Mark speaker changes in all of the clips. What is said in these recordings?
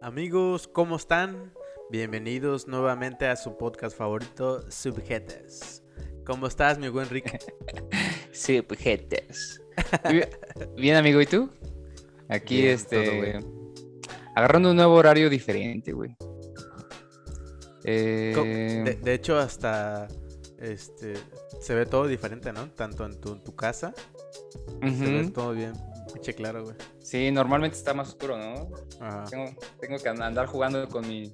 Speaker 1: Amigos, ¿cómo están? Bienvenidos nuevamente a su podcast favorito, Subjetes. ¿Cómo estás, mi buen Rick?
Speaker 2: Subjetes. Bien, amigo, ¿y tú? Aquí,
Speaker 1: Bien,
Speaker 2: este.
Speaker 1: todo,
Speaker 2: agarrando un nuevo horario diferente, güey. Eh,
Speaker 1: De, de hecho, hasta este se ve todo diferente, ¿no? Tanto en tu, en tu casa, se ve todo bien, pinche claro, güey.
Speaker 2: Sí, normalmente está más oscuro, ¿no?
Speaker 1: Ajá.
Speaker 2: Tengo, tengo que and- andar jugando con mi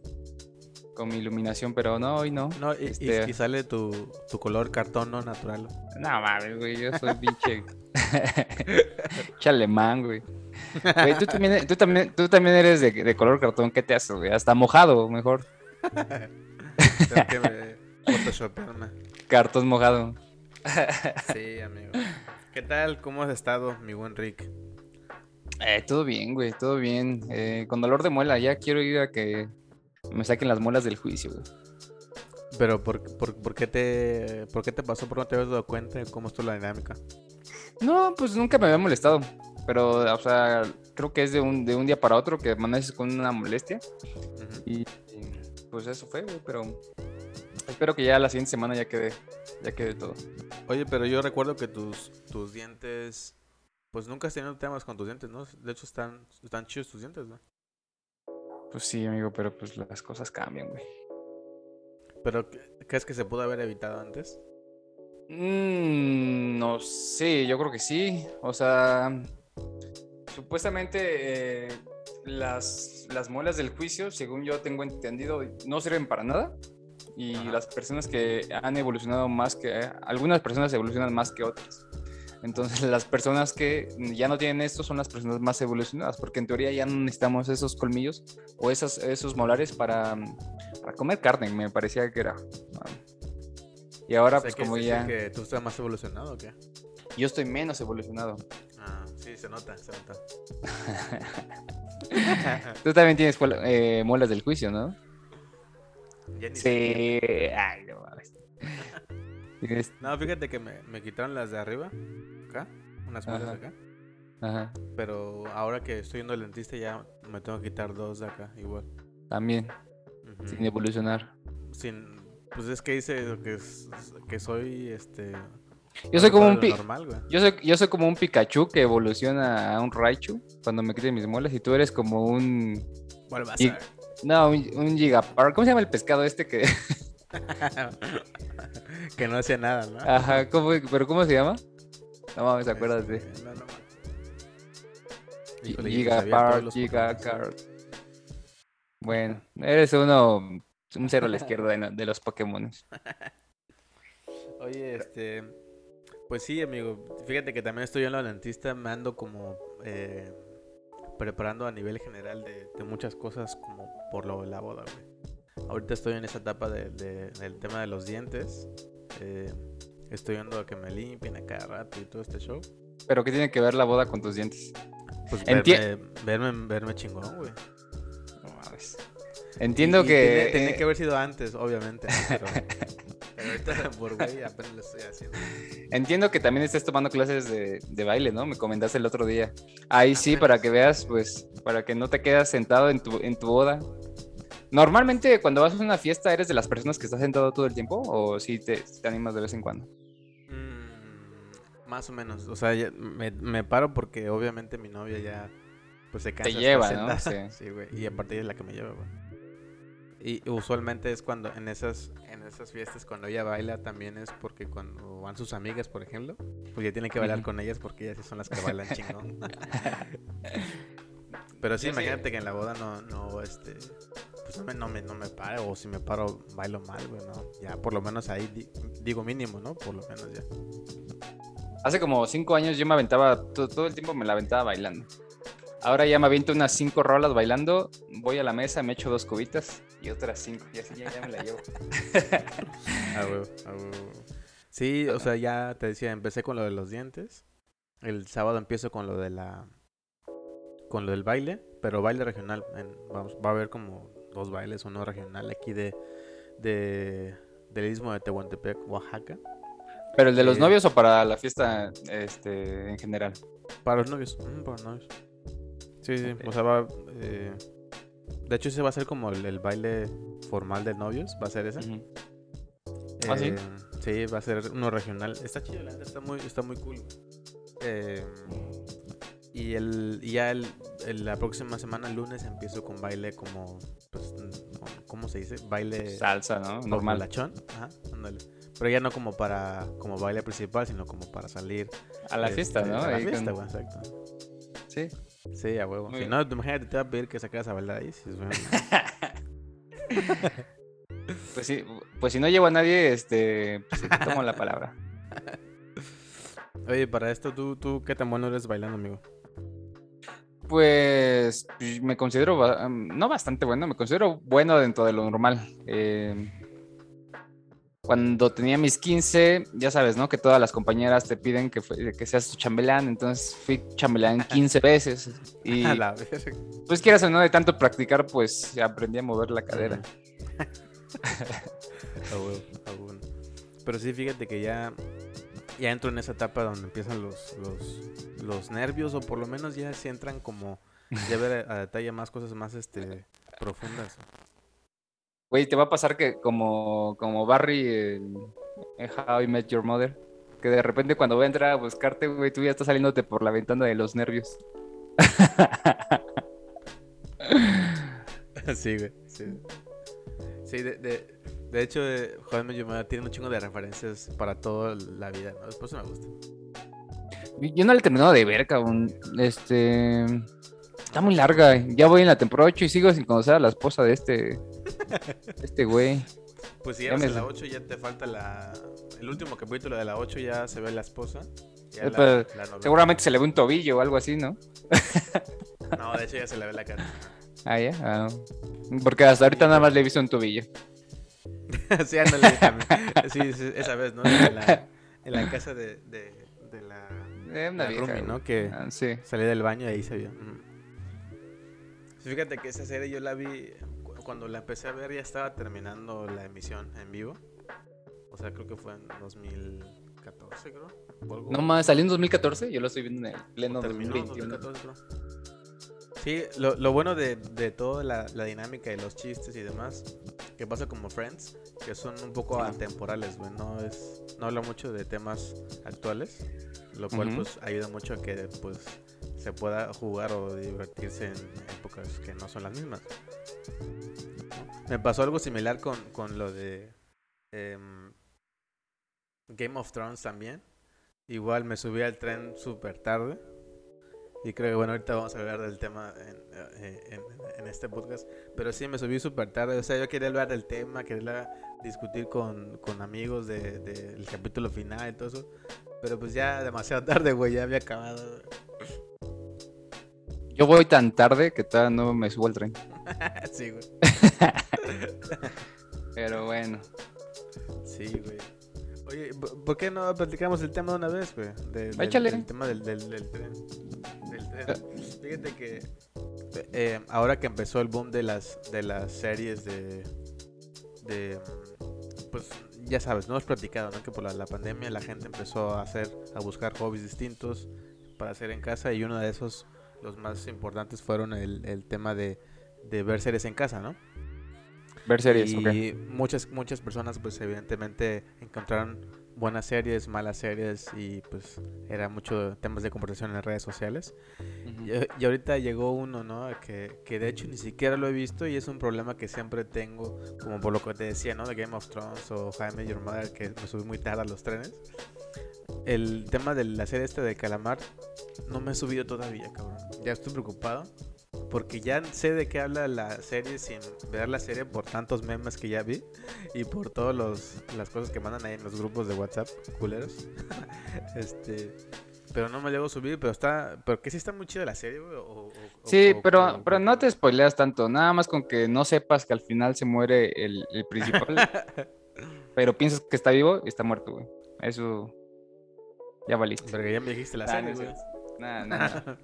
Speaker 2: con mi iluminación, pero no, hoy no.
Speaker 1: No, y,
Speaker 2: Este-
Speaker 1: y sale tu, tu color cartón no natural.
Speaker 2: No mames, güey, yo soy pinche. Chalemán, güey. Güey, tú también, tú también, tú también eres de, de color cartón, ¿qué te haces, güey? Hasta mojado, mejor.
Speaker 1: Tengo que me- photoshopearme.
Speaker 2: Cartón mojado.
Speaker 1: Sí, amigo. ¿Qué tal? ¿Cómo has estado, mi buen Rick?
Speaker 2: Eh, todo bien, güey, todo bien. Eh, con dolor de muela, ya quiero ir a que me saquen las muelas del juicio, güey.
Speaker 1: Pero ¿por, por, por qué te, ¿por qué te pasó? ¿Por qué no te habías dado cuenta de cómo estuvo la dinámica?
Speaker 2: No, pues nunca me había molestado. Pero, o sea, creo que es de un, de un día para otro que amaneces con una molestia. Y, pues eso fue, güey, pero espero que ya la siguiente semana ya quede, ya quede todo.
Speaker 1: Oye, pero yo recuerdo que tus, tus dientes, pues nunca has tenido temas con tus dientes, ¿no? De hecho están, están chidos tus dientes, ¿no?
Speaker 2: Pues sí, amigo, pero pues las cosas cambian, güey.
Speaker 1: Pero ¿qué- ¿crees que se pudo haber evitado antes?
Speaker 2: Mm, no sé, yo creo que sí. O sea, supuestamente eh, las, las muelas del juicio, según yo tengo entendido, no sirven para nada. Y
Speaker 1: Ajá.
Speaker 2: las personas que han evolucionado más que... algunas personas evolucionan más que otras. Entonces las personas que ya no tienen esto son las personas más evolucionadas, porque en teoría ya no necesitamos esos colmillos o esos, esos molares para, para comer carne, me parecía que era. Y ahora
Speaker 1: O sea,
Speaker 2: pues
Speaker 1: ¿qué
Speaker 2: como ya...
Speaker 1: que tú estás más evolucionado o qué?
Speaker 2: Yo estoy menos evolucionado.
Speaker 1: Ah, sí, se nota, se nota.
Speaker 2: Tú también tienes eh, muelas del juicio, ¿no?
Speaker 1: Ya ni
Speaker 2: Sí. Ay, no mames. Tienes-
Speaker 1: No, fíjate que me, me quitaron las de arriba, acá, unas muelas acá.
Speaker 2: Ajá,
Speaker 1: Pero ahora que estoy yendo al dentista ya me tengo que quitar dos de acá, igual.
Speaker 2: también, sin evolucionar.
Speaker 1: Sin, pues es que dice que, es- que soy este.
Speaker 2: Yo soy como un
Speaker 1: normal, güey.
Speaker 2: yo soy, yo soy como un Pikachu que evoluciona a un Raichu cuando me quiten mis muelas y tú eres como un...
Speaker 1: ¿Cuál va a
Speaker 2: Y-
Speaker 1: ser?
Speaker 2: No, un, un Gigapar. ¿Cómo se llama el pescado este que...
Speaker 1: que no hacía nada, ¿no?
Speaker 2: Ajá, ¿cómo, pero ¿cómo se llama? No mames,
Speaker 1: Este,
Speaker 2: acuérdate.
Speaker 1: no, no. Híjole, todos
Speaker 2: Gigapar,
Speaker 1: los
Speaker 2: Gigakart. Bueno, eres uno... Un cero a la izquierda de, de los Pokémon.
Speaker 1: Oye, este. Pues sí, amigo. Fíjate que también estoy en la dentista. Me ando como eh, preparando a nivel general de, de muchas cosas, como por lo de la boda, güey. Ahorita estoy en esa etapa de- de- del tema de los dientes. eh, estoy viendo a que me limpien a cada rato y todo este show.
Speaker 2: Pero ¿qué tiene que ver la boda con tus dientes?
Speaker 1: Pues
Speaker 2: Enti-
Speaker 1: verme, verme, verme chingón, güey.
Speaker 2: No mames. Entiendo
Speaker 1: Y-
Speaker 2: que...
Speaker 1: Tenía, tenía
Speaker 2: eh,
Speaker 1: que haber sido antes, obviamente. Pero, pero ahorita por güey apenas lo estoy haciendo.
Speaker 2: Entiendo que también estás tomando clases de, de baile, ¿no? Me comentaste el otro día. Ahí sí, para que veas, pues, para que no te quedas sentado en tu, en tu boda. Normalmente cuando vas a una fiesta, ¿eres de las personas que estás sentado todo el tiempo? ¿O sí te, te animas de vez en cuando?
Speaker 1: Mm, más o menos. O sea, me, me paro porque obviamente mi novia ya pues se cansa. de estar
Speaker 2: lleva, ¿no? Sí.
Speaker 1: Sí, güey. Y aparte ella es la que me lleva, güey. Y usualmente es cuando en esas en esas fiestas cuando ella baila también es porque cuando van sus amigas, por ejemplo, pues ya tienen que bailar con ellas porque ellas sí son las que bailan chingón. Pero sí,
Speaker 2: Sí, sí.
Speaker 1: imagínate que en la boda no, no, este, pues no me, no me, no me paro, o si me paro, bailo mal, güey, ¿no? Ya, por lo menos ahí, di- digo mínimo, ¿no? Por lo menos ya.
Speaker 2: Hace como cinco años yo me aventaba, to- todo, el tiempo me la aventaba bailando. Ahora ya me aviento unas cinco rolas bailando, voy a la mesa, me echo dos cubitas y otras cinco, y así ya, ya me la llevo.
Speaker 1: Ah, ah. Sí, o sea, ya te decía, empecé con lo de los dientes. El sábado empiezo con lo de la. con lo del baile, pero baile regional. En- vamos, va a haber como dos bailes, uno regional aquí de. de del istmo de Tehuantepec, Oaxaca.
Speaker 2: ¿Pero el de los
Speaker 1: Eh,
Speaker 2: novios o para la fiesta este, en general?
Speaker 1: Para los novios, ujú, para los novios. Sí, sí, o sea, va. eh, De hecho, ese va a ser como el, el baile formal de novios. Va a ser ese.
Speaker 2: Ujú. ¿Ah, sí?
Speaker 1: Sí, va a ser uno regional. Está chido, la está muy, está muy cool. Eh, y el, y ya el, el- la próxima semana, el lunes, empiezo con baile como, ¿cómo se dice? Baile
Speaker 2: Salsa, ¿no? Normal.
Speaker 1: lachón. Ajá, ándale. Pero ya no como para, como baile principal, sino como para salir.
Speaker 2: A la
Speaker 1: este,
Speaker 2: fiesta, ¿no?
Speaker 1: A la
Speaker 2: Ahí con-
Speaker 1: fiesta, güey, exacto.
Speaker 2: Sí.
Speaker 1: Sí, a huevo.
Speaker 2: Muy
Speaker 1: Si no, imagínate, te va a pedir que sacas a bailar ahí.
Speaker 2: Pues sí, pues si no llevo a nadie, este, pues te tomo la palabra.
Speaker 1: Oye, para esto, ¿tú, ¿tú qué tan bueno eres bailando, amigo?
Speaker 2: Pues pues, me considero, um, no bastante bueno, me considero bueno dentro de lo normal. Eh, cuando tenía mis 15, ya sabes, ¿no? Que todas las compañeras te piden que, que seas su chambelán, entonces fui chambelán 15 veces. Y
Speaker 1: A la verga.
Speaker 2: pues quieras o no, de tanto practicar, pues aprendí a mover la cadera.
Speaker 1: Pero sí, fíjate que ya, ya entro en esa etapa donde empiezan los, los, los nervios, o por lo menos ya se entran como, ya ver a, a detalle más cosas más este profundas.
Speaker 2: Güey, te va a pasar que como, como Barry en, en How I Met Your Mother, que de repente cuando va a entrar a buscarte, güey, tú ya estás saliéndote por la ventana de los nervios.
Speaker 1: sí, güey. Sí, Sí, de, de, de hecho, eh, Juan Mellumada tiene un chingo de referencias para toda la vida, ¿no? Después me gusta.
Speaker 2: Yo no la he terminado de ver, cabrón. Este. Está muy larga. Ya voy en la temporada 8 y sigo sin conocer a la esposa de este. este güey.
Speaker 1: Pues si
Speaker 2: Ya
Speaker 1: llegas
Speaker 2: me
Speaker 1: a la
Speaker 2: sé.
Speaker 1: 8 ya te falta la... El último capítulo de la 8 ya se ve la esposa. ya
Speaker 2: Eh,
Speaker 1: la- la.
Speaker 2: Seguramente se le ve un tobillo o algo así, ¿no?
Speaker 1: No, de hecho ya se le ve la cara.
Speaker 2: Ah, ya. Ah. Porque hasta ahorita nada más le he visto un tobillo.
Speaker 1: sí, ándale. también. Sí, sí, esa vez, ¿no? En la, en la casa de, de, de la,
Speaker 2: Eh, una
Speaker 1: la
Speaker 2: vieja,
Speaker 1: roomie. ¿no? Que
Speaker 2: Ah, sí.
Speaker 1: salí del baño y ahí se vio. Fíjate que esa serie yo la vi cu- cuando la empecé a ver ya estaba terminando la emisión en vivo. O sea, creo que fue en 2014, creo.
Speaker 2: No más, salió en 2014. Yo lo estoy viendo en el pleno
Speaker 1: o terminó
Speaker 2: 2021.
Speaker 1: 2014, creo. Sí, lo, lo bueno de, de toda la, la dinámica y los chistes y demás, que pasa como Friends, que son un poco atemporales, güey, no es, no habla mucho de temas actuales, lo cual
Speaker 2: Ujú.
Speaker 1: pues ayuda mucho a que pues se pueda jugar o divertirse en épocas que no son las mismas. Me pasó algo similar con, con lo de em, Game of Thrones también. Igual me subí al tren súper tarde. Y creo que bueno, ahorita vamos a hablar del tema en, eh, en- en este podcast. Pero sí, me subí súper tarde. O sea, yo quería hablar del tema, quería discutir con, con amigos del de, del capítulo final y todo eso. Pero pues ya demasiado tarde, güey, ya había acabado.
Speaker 2: Yo voy tan tarde que todavía no me subo al tren.
Speaker 1: sí, güey.
Speaker 2: Pero bueno.
Speaker 1: Sí, güey. Oye, ¿por qué no platicamos el tema de una vez, güey? De- del,
Speaker 2: Échale.
Speaker 1: del tema del, del, del tren. Tren. Fíjate que eh, ahora que empezó el boom de las de las series de de mm, pues ya sabes, no hemos platicado, ¿no? Que por la, la pandemia la gente empezó a hacer a buscar hobbies distintos para hacer en casa y uno de esos los más importantes fueron el, el tema de, de ver series en casa, ¿no?
Speaker 2: Ver series,
Speaker 1: y
Speaker 2: ok.
Speaker 1: muchas muchas personas pues evidentemente encontraron buenas series, malas series y pues era mucho temas de conversación en las redes sociales.
Speaker 2: Ujú.
Speaker 1: Y, eh, y ahorita llegó uno, ¿no? Que, que de hecho ni siquiera lo he visto y es un problema que siempre tengo, como por lo que te decía, ¿no? De Game of Thrones o Jaime Your Mother, que me subí muy tarde a los trenes. El tema de la serie esta de Calamar no me he subido todavía, cabrón. Ya estoy preocupado. Porque ya sé de qué habla la serie sin ver la serie por tantos memes que ya vi y por todas las cosas que mandan ahí en los grupos de WhatsApp, culeros. este, pero no me llego a subir, pero está, pero que sí está muy chida la serie, güey.
Speaker 2: Sí,
Speaker 1: o-
Speaker 2: pero,
Speaker 1: o-
Speaker 2: pero no te spoileas tanto, nada más con que no sepas que al final se muere el, el principal, pero piensas que está vivo y está muerto, güey. Eso ya valiste.
Speaker 1: Porque ya me dijiste la
Speaker 2: Ah,
Speaker 1: serie,
Speaker 2: no
Speaker 1: güey.
Speaker 2: es Nada, nada.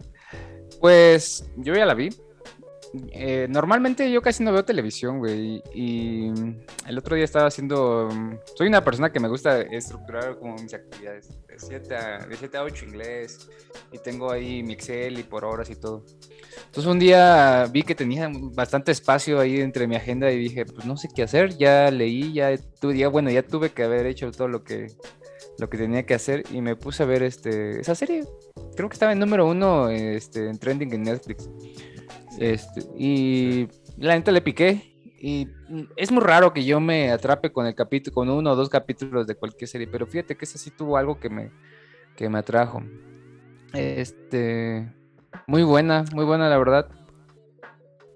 Speaker 2: Pues yo ya la vi. eh, normalmente yo casi no veo televisión, güey. Y el otro día estaba haciendo. Soy una persona que me gusta estructurar como mis actividades. De 7 a, de 7 a 8 inglés. Y tengo ahí mi Excel y por horas y todo. Entonces un día vi que tenía bastante espacio ahí entre mi agenda y dije, pues no sé qué hacer. Ya leí, ya tuve, ya, bueno, ya tuve que haber hecho todo lo que lo que tenía que hacer y me puse a ver este esa serie. Creo que estaba en número uno este, en trending en Netflix. Este, y la neta le piqué. Y es muy raro que yo me atrape con el capítulo, con uno o dos capítulos de cualquier serie, pero fíjate que esa sí tuvo algo que me, que me atrajo. Este, muy buena, muy buena la verdad.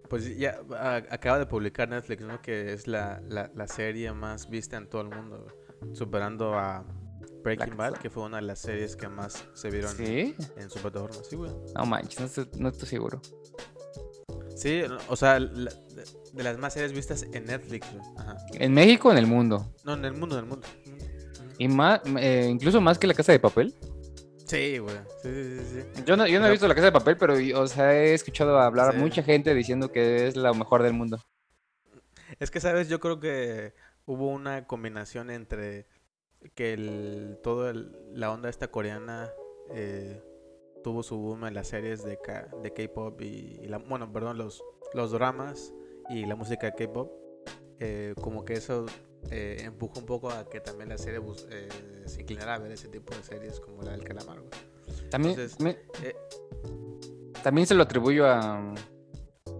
Speaker 1: Pues ya acaba de publicar Netflix, ¿no? Que es la, la, serie más vista en todo el mundo, superando a Breaking Bad, que fue una de las series que más se vieron en, su plataforma. Sí, güey.
Speaker 2: No manches, no estoy seguro.
Speaker 1: Sí, o sea, de las más series vistas en Netflix. Ajá.
Speaker 2: ¿En México o en el mundo?
Speaker 1: No, en el mundo, en el mundo.
Speaker 2: ¿Y más, eh, incluso más que La Casa de Papel?
Speaker 1: Sí, güey. Sí, sí, sí.
Speaker 2: Yo no, yo no he visto La Casa de Papel, pero o sea, he escuchado hablar a mucha gente diciendo que es la mejor del mundo.
Speaker 1: Es que, ¿sabes? Yo creo que hubo una combinación entre que el, todo la onda esta coreana eh, tuvo su boom en las series de, de K-pop y, la, bueno, perdón, los, los dramas y la música de K-pop. Eh, como que eso eh, empujó un poco a que también la serie se inclinara a ver ese tipo de series como la del calamar.
Speaker 2: También, también se lo atribuyo a,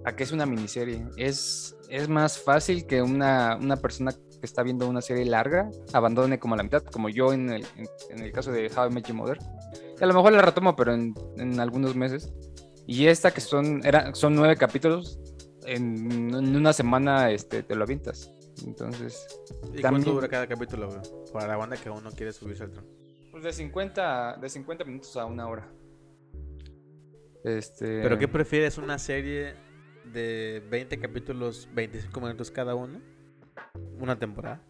Speaker 2: a que es una miniserie. Es, es más fácil que una, una persona que está viendo una serie larga abandone como a la mitad, como yo en el, en, el caso de How I Met Your Mother a lo mejor la retomo, pero en, algunos meses. Y esta que son, era, son nueve capítulos, en, una semana este, te lo avientas. Entonces.
Speaker 1: ¿Y cuánto dura cada capítulo, Para la banda que uno quiere subirse al tren.
Speaker 2: Pues de 50, de 50 minutos a una hora.
Speaker 1: Este... ¿Pero qué prefieres? ¿Una serie de 20 capítulos, 25 minutos cada uno? ¿Una temporada?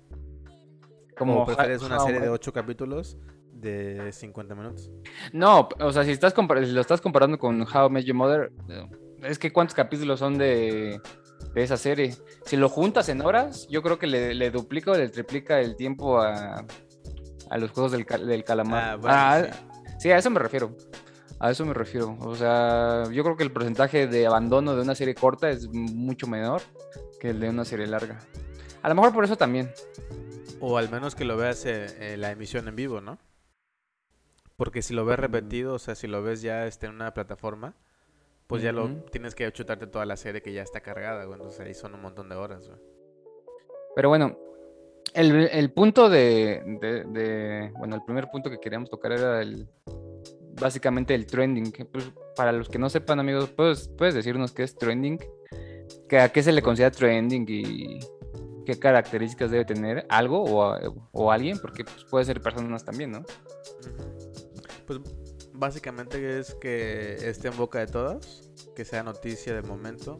Speaker 1: Como ¿O prefieres una serie de 8 capítulos de 50 minutos.
Speaker 2: No, o sea, si, estás si lo estás comparando con How I Met Your Mother, eh, es que cuántos capítulos son de, esa serie. Si lo juntas en horas, yo creo que le, duplica o le triplica el tiempo a, los juegos del, calamar. Ah, ah sí. a eso me refiero. A eso me refiero. O sea, yo creo que el porcentaje de abandono de una serie corta es mucho menor que el de una serie larga. A lo mejor por eso también.
Speaker 1: O al menos que lo veas en la emisión en vivo, ¿no? Porque si lo ves repetido, o sea, si lo ves ya este, en una plataforma, pues ya lo tienes que chutarte toda la serie que ya está cargada, güey. Entonces ahí son un montón de horas, güey.
Speaker 2: Pero bueno, el, punto de, Bueno, el primer punto que queríamos tocar era el. Básicamente el trending. Pues, para los que no sepan, amigos, ¿puedes, puedes decirnos qué es trending? ¿Que ¿A qué se le considera trending y qué características debe tener algo o, alguien? Porque pues, puede ser personas también, ¿no?
Speaker 1: Pues básicamente es que esté en boca de todas, que sea noticia de momento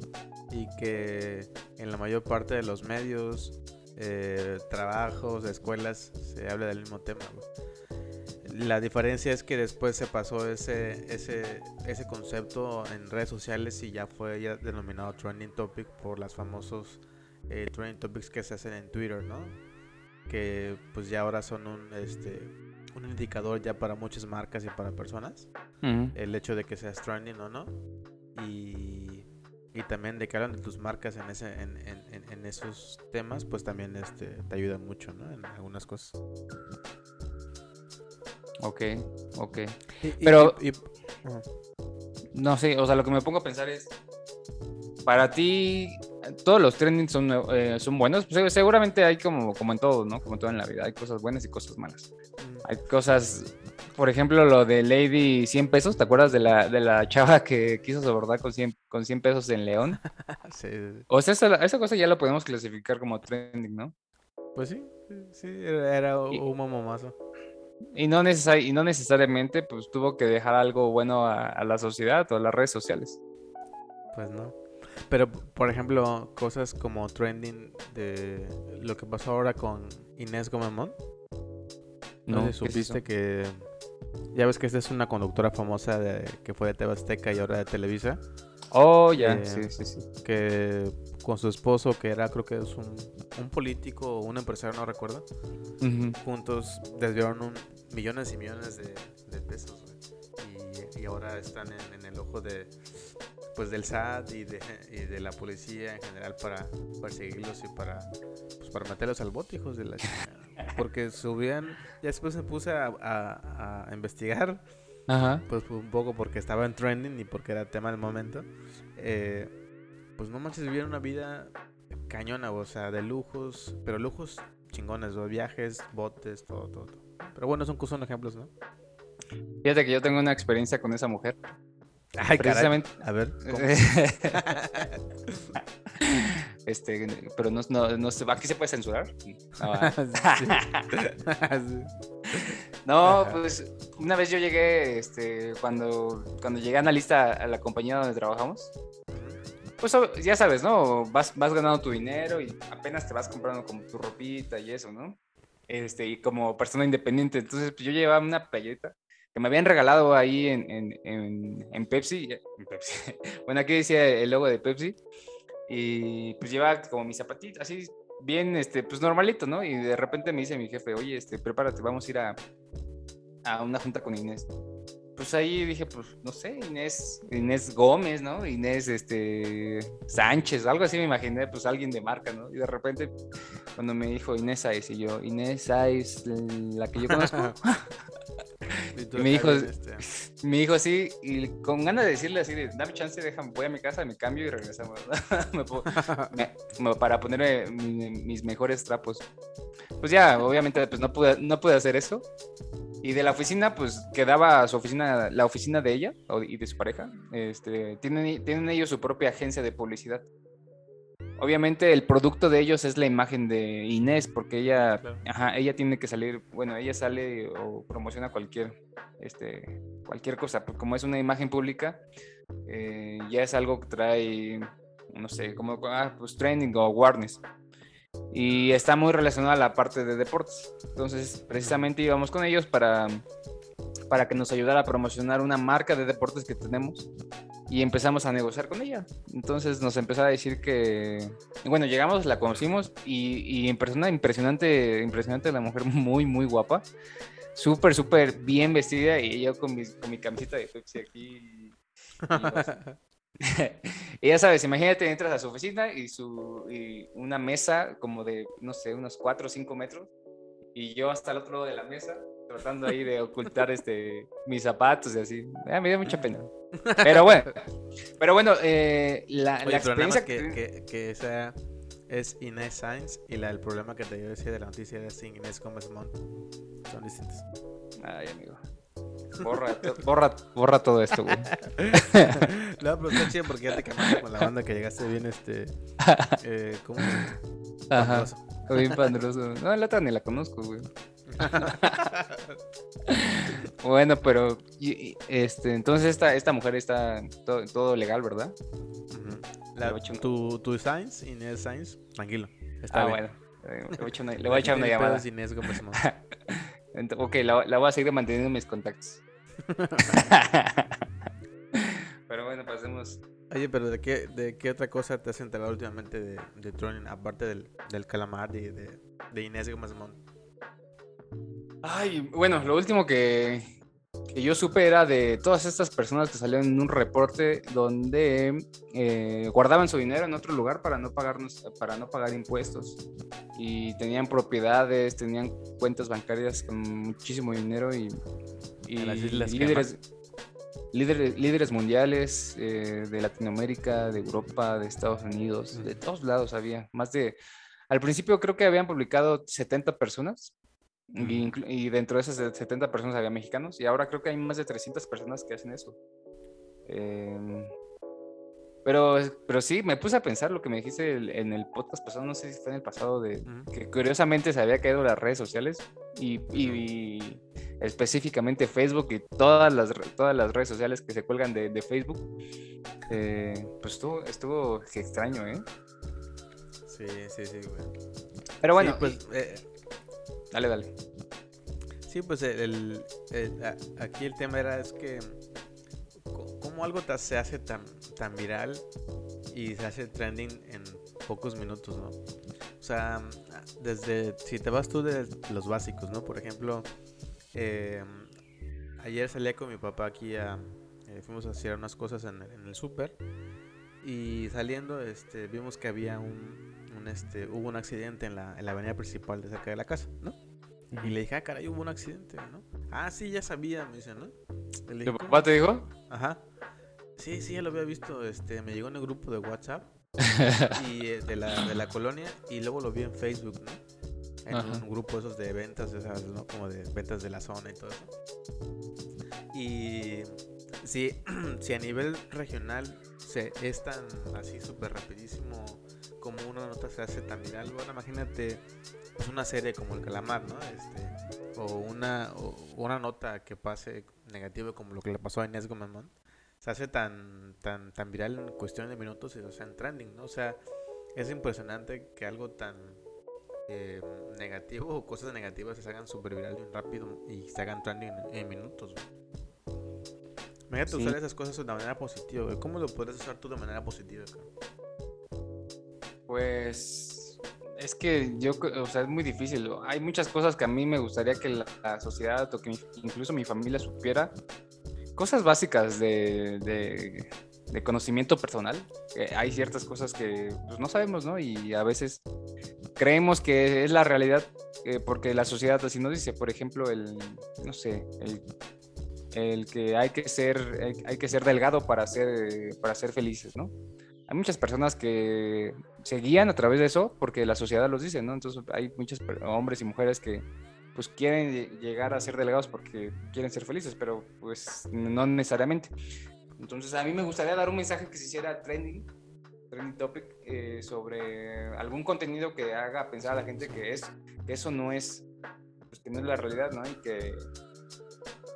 Speaker 1: y que en la mayor parte de los medios, eh, trabajos, escuelas se hable del mismo tema. La diferencia es que después se pasó ese, ese, ese concepto en redes sociales y ya fue ya denominado trending topic por las famosos eh, trending topics que se hacen en Twitter, ¿no? Que pues ya ahora son un este un indicador ya para muchas marcas y para personas. El hecho de que seas trending o no. Y, y también de que hablan de tus marcas en, ese, en, en, en, esos temas, pues también este, te ayuda mucho, ¿no? En algunas cosas.
Speaker 2: Ok, ok. Pero... no sé, o sea, lo que me pongo a pensar es, para ti, todos los trendings son, eh, son buenos. Pues, seguramente hay como, como en todo, ¿no? Como todo en la vida. Hay cosas buenas y cosas malas. Mm. Hay cosas, por ejemplo, lo de Lady 100 pesos. ¿Te acuerdas de la, de la chava que quiso sobordar con 100, con 100 pesos en León? sí. O sea, esa, cosa ya lo podemos clasificar como trending, ¿no?
Speaker 1: Pues sí, sí, era un mamazo.
Speaker 2: Y no, y no necesariamente pues tuvo que dejar algo bueno a, a la sociedad o a las redes sociales.
Speaker 1: Pues no. Pero, por ejemplo, cosas como trending de lo que pasó ahora con Inés Gomemón. No, sé si supiste que Ya ves que esta es una conductora famosa de, que fue de TV Azteca y ahora de Televisa.
Speaker 2: Oh, ya,
Speaker 1: Eh,
Speaker 2: sí, sí, sí.
Speaker 1: Que con su esposo, que era creo que es un, un político o un empresario, no recuerdo.
Speaker 2: Ujú.
Speaker 1: Juntos desviaron un- millones y millones de, de pesos. güey. Y, y ahora están en, en el ojo de pues del SAT y de, y de la policía en general para perseguirlos y para pues, para meterlos al bote, hijos de la. Porque subían, ya después me puse a, a- a investigar
Speaker 2: Ajá.
Speaker 1: pues un poco porque estaba en trending y porque era tema del momento. eh, pues no manches, vivieron una vida cañona, o sea, de lujos, pero lujos chingones, ¿no? viajes, botes, todo, todo, todo. Pero bueno, son, son ejemplos, ¿no?
Speaker 2: Fíjate que yo tengo una experiencia con esa mujer.
Speaker 1: Ay,
Speaker 2: Precisamente.
Speaker 1: A ver,
Speaker 2: este, pero no, no, aquí se puede censurar. No.
Speaker 1: Sí.
Speaker 2: No, pues una vez yo llegué, este, cuando, cuando llegué a analista a la compañía donde trabajamos, pues ya sabes, ¿no? Vas, vas ganando tu dinero y apenas te vas comprando como tu ropita y eso, ¿no? Este, y como persona independiente, entonces pues, yo llevaba una playerita que me habían regalado ahí en, en, en, en Pepsi, Pepsi. Bueno, aquí decía el logo de Pepsi y pues llevaba como mis zapatitos, así bien, este, pues normalito, ¿no? Y de repente me dice mi jefe, oye, este, prepárate, vamos a ir a, a una junta con Inés. Pues ahí dije, pues, no sé, Inés, Inés Gómez, ¿no? Inés, este, Sánchez, algo así me imaginé, pues alguien de marca, ¿no? Y de repente, cuando me dijo Inés Sáez, y yo, Inés Sáez, la que yo conozco,
Speaker 1: Y
Speaker 2: Y me dijo-
Speaker 1: este,
Speaker 2: me dijo así, y con ganas de decirle así, de, dame chance, déjame, voy a mi casa, me cambio y regresamos, Me para ponerme mi- mis mejores trapos. Pues ya, obviamente, pues no pude, no pude hacer eso. Y de la oficina, pues quedaba su oficina, la oficina de ella y de su pareja. Este, tienen, tienen ellos su propia agencia de publicidad. Obviamente el producto de ellos es la imagen de Inés, porque ella,
Speaker 1: Claro.
Speaker 2: ajá, ella tiene que salir, bueno, ella sale o promociona cualquier, este, cualquier cosa, pues, como es una imagen pública, eh, ya es algo que trae, no sé, como ah, pues trending o awareness. Y está muy relacionado a la parte de deportes. Entonces, precisamente íbamos con ellos para, para que nos ayudara a promocionar una marca de deportes que tenemos y empezamos a negociar con ella. Entonces nos empezó a decir que, bueno, llegamos, la conocimos y, y en persona impresionante, impresionante la mujer, muy, muy guapa, súper, súper bien vestida y yo con mi, con mi camiseta de Pepsi aquí. y- y ya sabes, imagínate, entras a su oficina y, su, y una mesa como de, no sé, unos 4 o 5 metros y yo hasta el otro lado de la mesa tratando ahí de ocultar este, mis zapatos y así. Ah, me dio mucha pena. Pero bueno, pero bueno, eh, la,
Speaker 1: Oye,
Speaker 2: la experiencia
Speaker 1: es que, que, que esa es Inés Sainz y la, el problema que te dio decir de la noticia sin Inés Gómez Mont. Son distintos.
Speaker 2: Ay, amigo. Borra, borra, borra todo esto, güey.
Speaker 1: no, pero está chido porque ya te quemaste con la banda que llegaste bien, este. Eh, ¿Cómo?
Speaker 2: Ajá.
Speaker 1: Pandroso.
Speaker 2: Bien pandroso. No, la otra ni la conozco, güey. Bueno, pero y- este, entonces esta, esta mujer está todo, todo legal, ¿verdad? Echar un-
Speaker 1: tu, tu Sainz, Inés Sainz, tranquilo. Está
Speaker 2: ah,
Speaker 1: bien.
Speaker 2: bueno. Eh, Le voy a echar una, voy a echar una llamada.
Speaker 1: Inés Gómez
Speaker 2: Ok, la, la voy a seguir manteniendo en mis contactos. Pero bueno, pasemos.
Speaker 1: Oye, pero ¿de qué, ¿de qué otra cosa te has enterado últimamente de, de Tronin, aparte del, del calamar y de, de Inés Gómez Mont?
Speaker 2: Ay, bueno, lo último que, que yo supe era de todas estas personas que salieron en un reporte donde eh, guardaban su dinero en otro lugar para no pagarnos, para no pagar impuestos. Y tenían propiedades, tenían cuentas bancarias con muchísimo dinero y,
Speaker 1: las Islas
Speaker 2: líderes, líderes, líderes mundiales eh, de Latinoamérica, de Europa, de Estados Unidos, de todos lados había. Más de. Al principio creo que habían publicado 70 personas y, dentro de esas 70 personas había mexicanos y ahora creo que hay más de 300 personas que hacen eso. Em, pero, pero sí, me puse a pensar lo que me dijiste el- en el podcast pasado, no sé si fue en el pasado, de que curiosamente se había caído las redes sociales y, y- y específicamente Facebook y todas las, todas las redes sociales que se cuelgan de, de Facebook. eh, pues estuvo, estuvo extraño, ¿eh?
Speaker 1: Sí, sí, sí, güey.
Speaker 2: Pero bueno,
Speaker 1: Sí, pues, eh,
Speaker 2: dale, dale.
Speaker 1: sí, pues el, aquí el tema era es que cómo algo se hace tan, tan viral y se hace trending en pocos minutos, ¿no? O sea, desde, si te vas tú de los básicos, ¿no? Por ejemplo, eh, ayer salí con mi papá aquí a, eh, fuimos a hacer unas cosas en, el súper y saliendo, este, vimos que había un, este, hubo un accidente en la, en la avenida principal de cerca de la casa, ¿no? Y le dije, ah, caray, hubo un accidente, ¿no? Ah, sí, ya sabía, me dice, ¿no?
Speaker 2: ¿Tu papá te dijo?
Speaker 1: Ajá. Sí, sí, ya lo había visto. Este, me llegó en el grupo de WhatsApp y, eh, de, la, de la colonia y luego lo vi en Facebook, ¿no? En un grupo esos de ventas, esas, ¿no? Como de ventas de la zona y todo eso. Y sí, si a nivel regional se, es tan así súper rapidísimo como una nota se hace tan viral, bueno, imagínate pues una serie como El Calamar, ¿no? Este, o una, o una nota que pase negativo como lo que le pasó a Inés Gómez se hace tan, tan, tan viral en cuestión de minutos y o sea en trending, ¿no? O sea, es impresionante que algo tan eh, negativo o cosas negativas se hagan súper viral y rápido y se hagan trending en, minutos. Imagínate usar esas cosas de manera positiva. ¿Cómo lo puedes usar tú de manera positiva?
Speaker 2: Pues es que yo, o sea, es muy difícil. Hay muchas cosas que a mí me gustaría que la, sociedad o que incluso mi familia supiera cosas básicas de, de, conocimiento personal. hay ciertas cosas que pues, no sabemos, ¿no? Y a veces creemos que es la realidad eh, porque la sociedad así nos dice. Por ejemplo, el, no sé, el, el que hay que ser, hay que ser delgado para ser, para ser felices, ¿no? Hay muchas personas que se guían a través de eso porque la sociedad los dice, ¿no? Entonces hay muchos hombres y mujeres que pues quieren llegar a ser delegados porque quieren ser felices, pero pues no necesariamente. Entonces a mí me gustaría dar un mensaje que se hiciera trending, trending topic, eh, sobre algún contenido que haga pensar a la gente que, es, que eso no es, pues que no es la realidad, ¿no? Y que,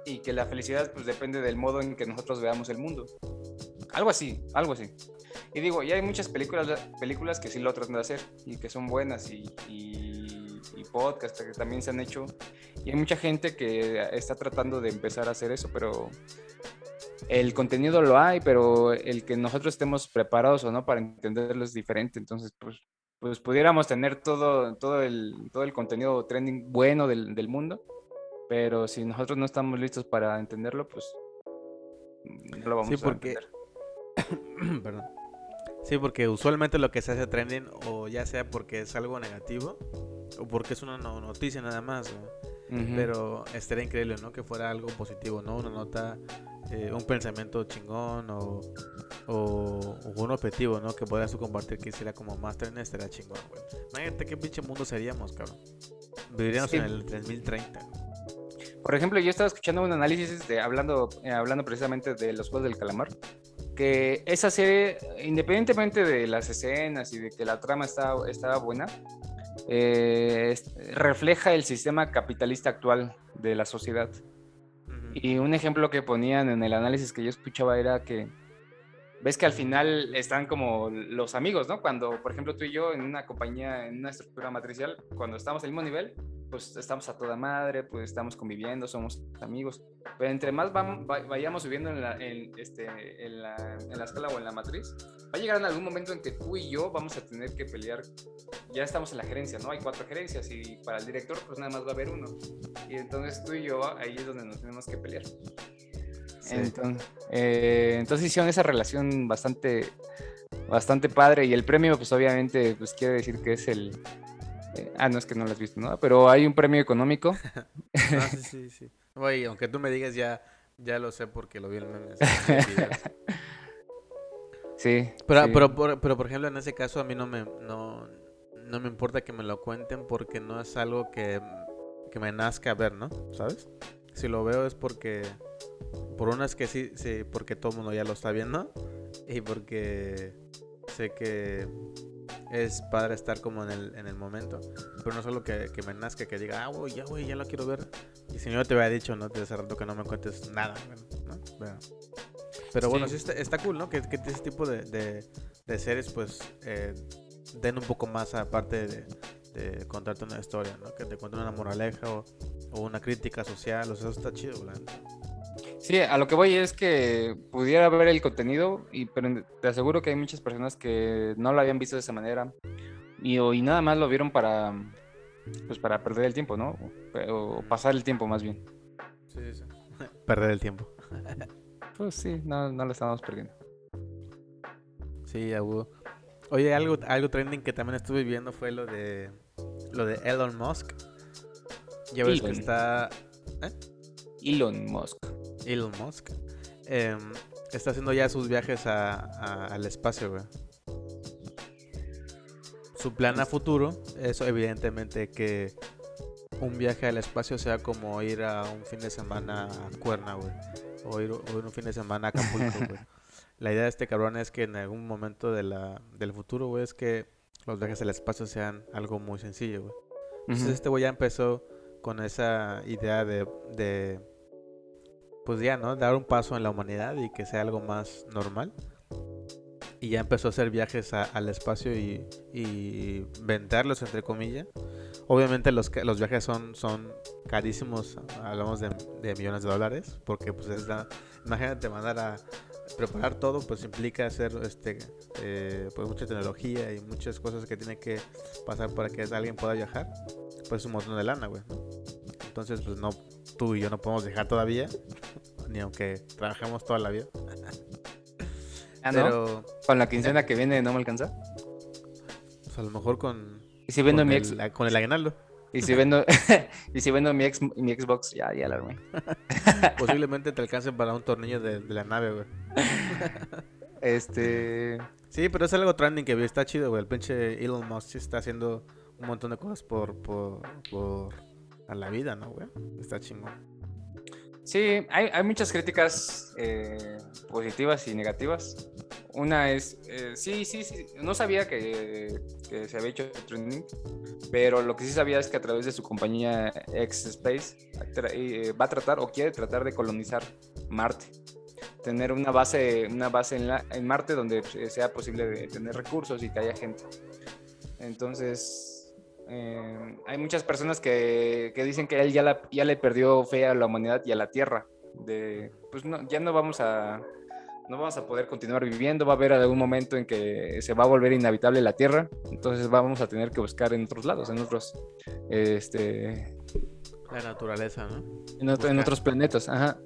Speaker 2: y que la felicidad pues depende del modo en que nosotros veamos el mundo. Algo así, algo así. Y digo, ya hay muchas películas, películas que sí lo tratan de hacer y que son buenas y y podcasts que también se han hecho. Y hay mucha gente que está tratando de empezar a hacer eso, pero el contenido lo hay, pero el que nosotros estemos preparados o no para entenderlo es diferente. Entonces, pues, pues pudiéramos tener todo, todo, el, todo el contenido trending bueno del, del mundo, pero si nosotros no estamos listos para entenderlo, pues no lo vamos
Speaker 1: sí, porque... a entender. Perdón. Sí, porque usualmente lo que se hace trending, o ya sea porque es algo negativo, o porque es una noticia nada más, pero estaría increíble, ¿no? Que fuera algo positivo, ¿no? Una nota, eh, un pensamiento chingón o, o, un objetivo, ¿no? Que puedas compartir que hiciera como más tren, estaría chingón, güey. Imagínate qué pinche mundo seríamos, cabrón. Viviríamos en el 3030.
Speaker 2: Por ejemplo, yo estaba escuchando un análisis de hablando, eh, hablando precisamente de los juegos del calamar. Que esa serie, independientemente de las escenas y de que la trama estaba, estaba buena, eh, refleja el sistema capitalista actual de la sociedad. Y un ejemplo que ponían en el análisis que yo escuchaba era que ves que al final están como los amigos, ¿no? Cuando, por ejemplo, tú y yo en una compañía, en una estructura matricial, cuando estamos al mismo nivel, pues estamos a toda madre, pues estamos conviviendo, somos amigos. Pero entre más vamos, vayamos subiendo en la, este, en, la, en la escala o en la matriz, va a llegar en algún momento en que tú y yo vamos a tener que pelear. Ya estamos en la gerencia, ¿no? Hay cuatro gerencias y para el director pues nada más va a haber uno. Y entonces tú y yo ahí es donde nos tenemos que pelear. Entonces, eh, entonces hicieron esa relación bastante, bastante padre y el premio pues obviamente pues quiere decir que es el... Eh, ah, no es que no lo has visto, ¿no? Pero hay un premio económico.
Speaker 1: ah, sí, sí, sí. Oye, aunque tú me digas ya, ya lo sé porque lo vi en el.
Speaker 2: Sí.
Speaker 1: Pero, Pero, por, pero por ejemplo, en ese caso a mí no me, no, no me importa que me lo cuenten porque no es algo que, que me nazca ver, ¿no? ¿Sabes? Si lo veo es porque por una es que sí, sí, porque todo el mundo ya lo está viendo. Y porque sé que es padre estar como en el, en el momento. Pero no solo que, que me nazca, que diga, ah, güey, ya, güey, ya lo quiero ver. Y si no te había dicho, ¿no? Desde hace rato que no me cuentes nada, ¿no? Pero bueno, sí está, está, cool, ¿no? Que, que ese tipo de, de, de series, pues, eh, den un poco más aparte de, de contarte una historia, ¿no? Que te cuenten una moraleja o o una crítica social, o sea, eso está chido, güey.
Speaker 2: Sí, a lo que voy es que pudiera ver el contenido, y, pero te aseguro que hay muchas personas que no lo habían visto de esa manera y, y nada más lo vieron para, pues para perder el tiempo, ¿no? O, o pasar el tiempo más bien.
Speaker 1: Sí, sí. Perder el tiempo.
Speaker 2: Pues sí, no, no lo estamos perdiendo.
Speaker 1: Sí, a huevo. Oye, algo, algo trending que también estuve viendo fue lo de lo de Elon Musk. Ya ves que
Speaker 2: Elon.
Speaker 1: está
Speaker 2: Elon Musk.
Speaker 1: Elon Musk. em, está haciendo ya sus viajes a- a- al espacio, güey. Su plan a futuro es evidentemente que un viaje al espacio sea como ir a un fin de semana a Cuerna, güey. O ir, o ir un fin de semana a Acapulco, güey. La idea de este cabrón es que en algún momento de la, del futuro, güey, es que los viajes al espacio sean algo muy sencillo, güey. Entonces este güey ya empezó con esa idea de, de, pues ya, ¿no? Dar un paso en la humanidad y que sea algo más normal. Y ya empezó a hacer viajes a- al espacio y, y venderlos, entre comillas. Obviamente los, los viajes son, son carísimos, hablamos de, de millones de dólares, porque pues es la... Imagínate mandar a preparar todo, pues implica hacer este, eh, pues mucha tecnología y muchas cosas que tiene que pasar para que alguien pueda viajar. Pues un montón de lana, güey. ¿no? Entonces, pues no, tú y yo no podemos viajar todavía, ni aunque trabajemos toda la vida.
Speaker 2: Ah, ¿no?
Speaker 1: Pero
Speaker 2: Con la quincena que viene no me alcanza.
Speaker 1: pues, a lo mejor con,
Speaker 2: Y si vendo mi
Speaker 1: el,
Speaker 2: ex,
Speaker 1: la- con el aguinaldo.
Speaker 2: y si vendo, y si vendo mi ex, mi Xbox, ya, ya la armé.
Speaker 1: Posiblemente te alcance para un tornillo de, de la nave, güey.
Speaker 2: Este,
Speaker 1: Sí, pero es algo trending que está chido, güey. El pinche Elon Musk está haciendo un montón de cosas por, por, por a la vida, ¿no, güey? Está chingón.
Speaker 2: Sí, hay, hay muchas críticas eh, positivas y negativas. Una es, eh, sí, sí, sí, no sabía que, se había hecho trending, pero lo que sí sabía es que a través de su compañía X Space tra- eh, va a tratar o quiere tratar de colonizar Marte. Tener una base, una base en, la- en Marte donde eh, sea posible tener recursos y que haya gente. Entonces, eh, hay muchas personas que, que dicen que él ya, la- ya le perdió fe a la humanidad y a la Tierra. De, pues no, ya no vamos a no vamos a poder continuar viviendo, va a haber algún momento en que se va a volver inhabitable la Tierra, entonces vamos a tener que buscar en otros lados, en otros, este,
Speaker 1: La naturaleza, ¿no?
Speaker 2: en, otro- en otros planetas, ajá.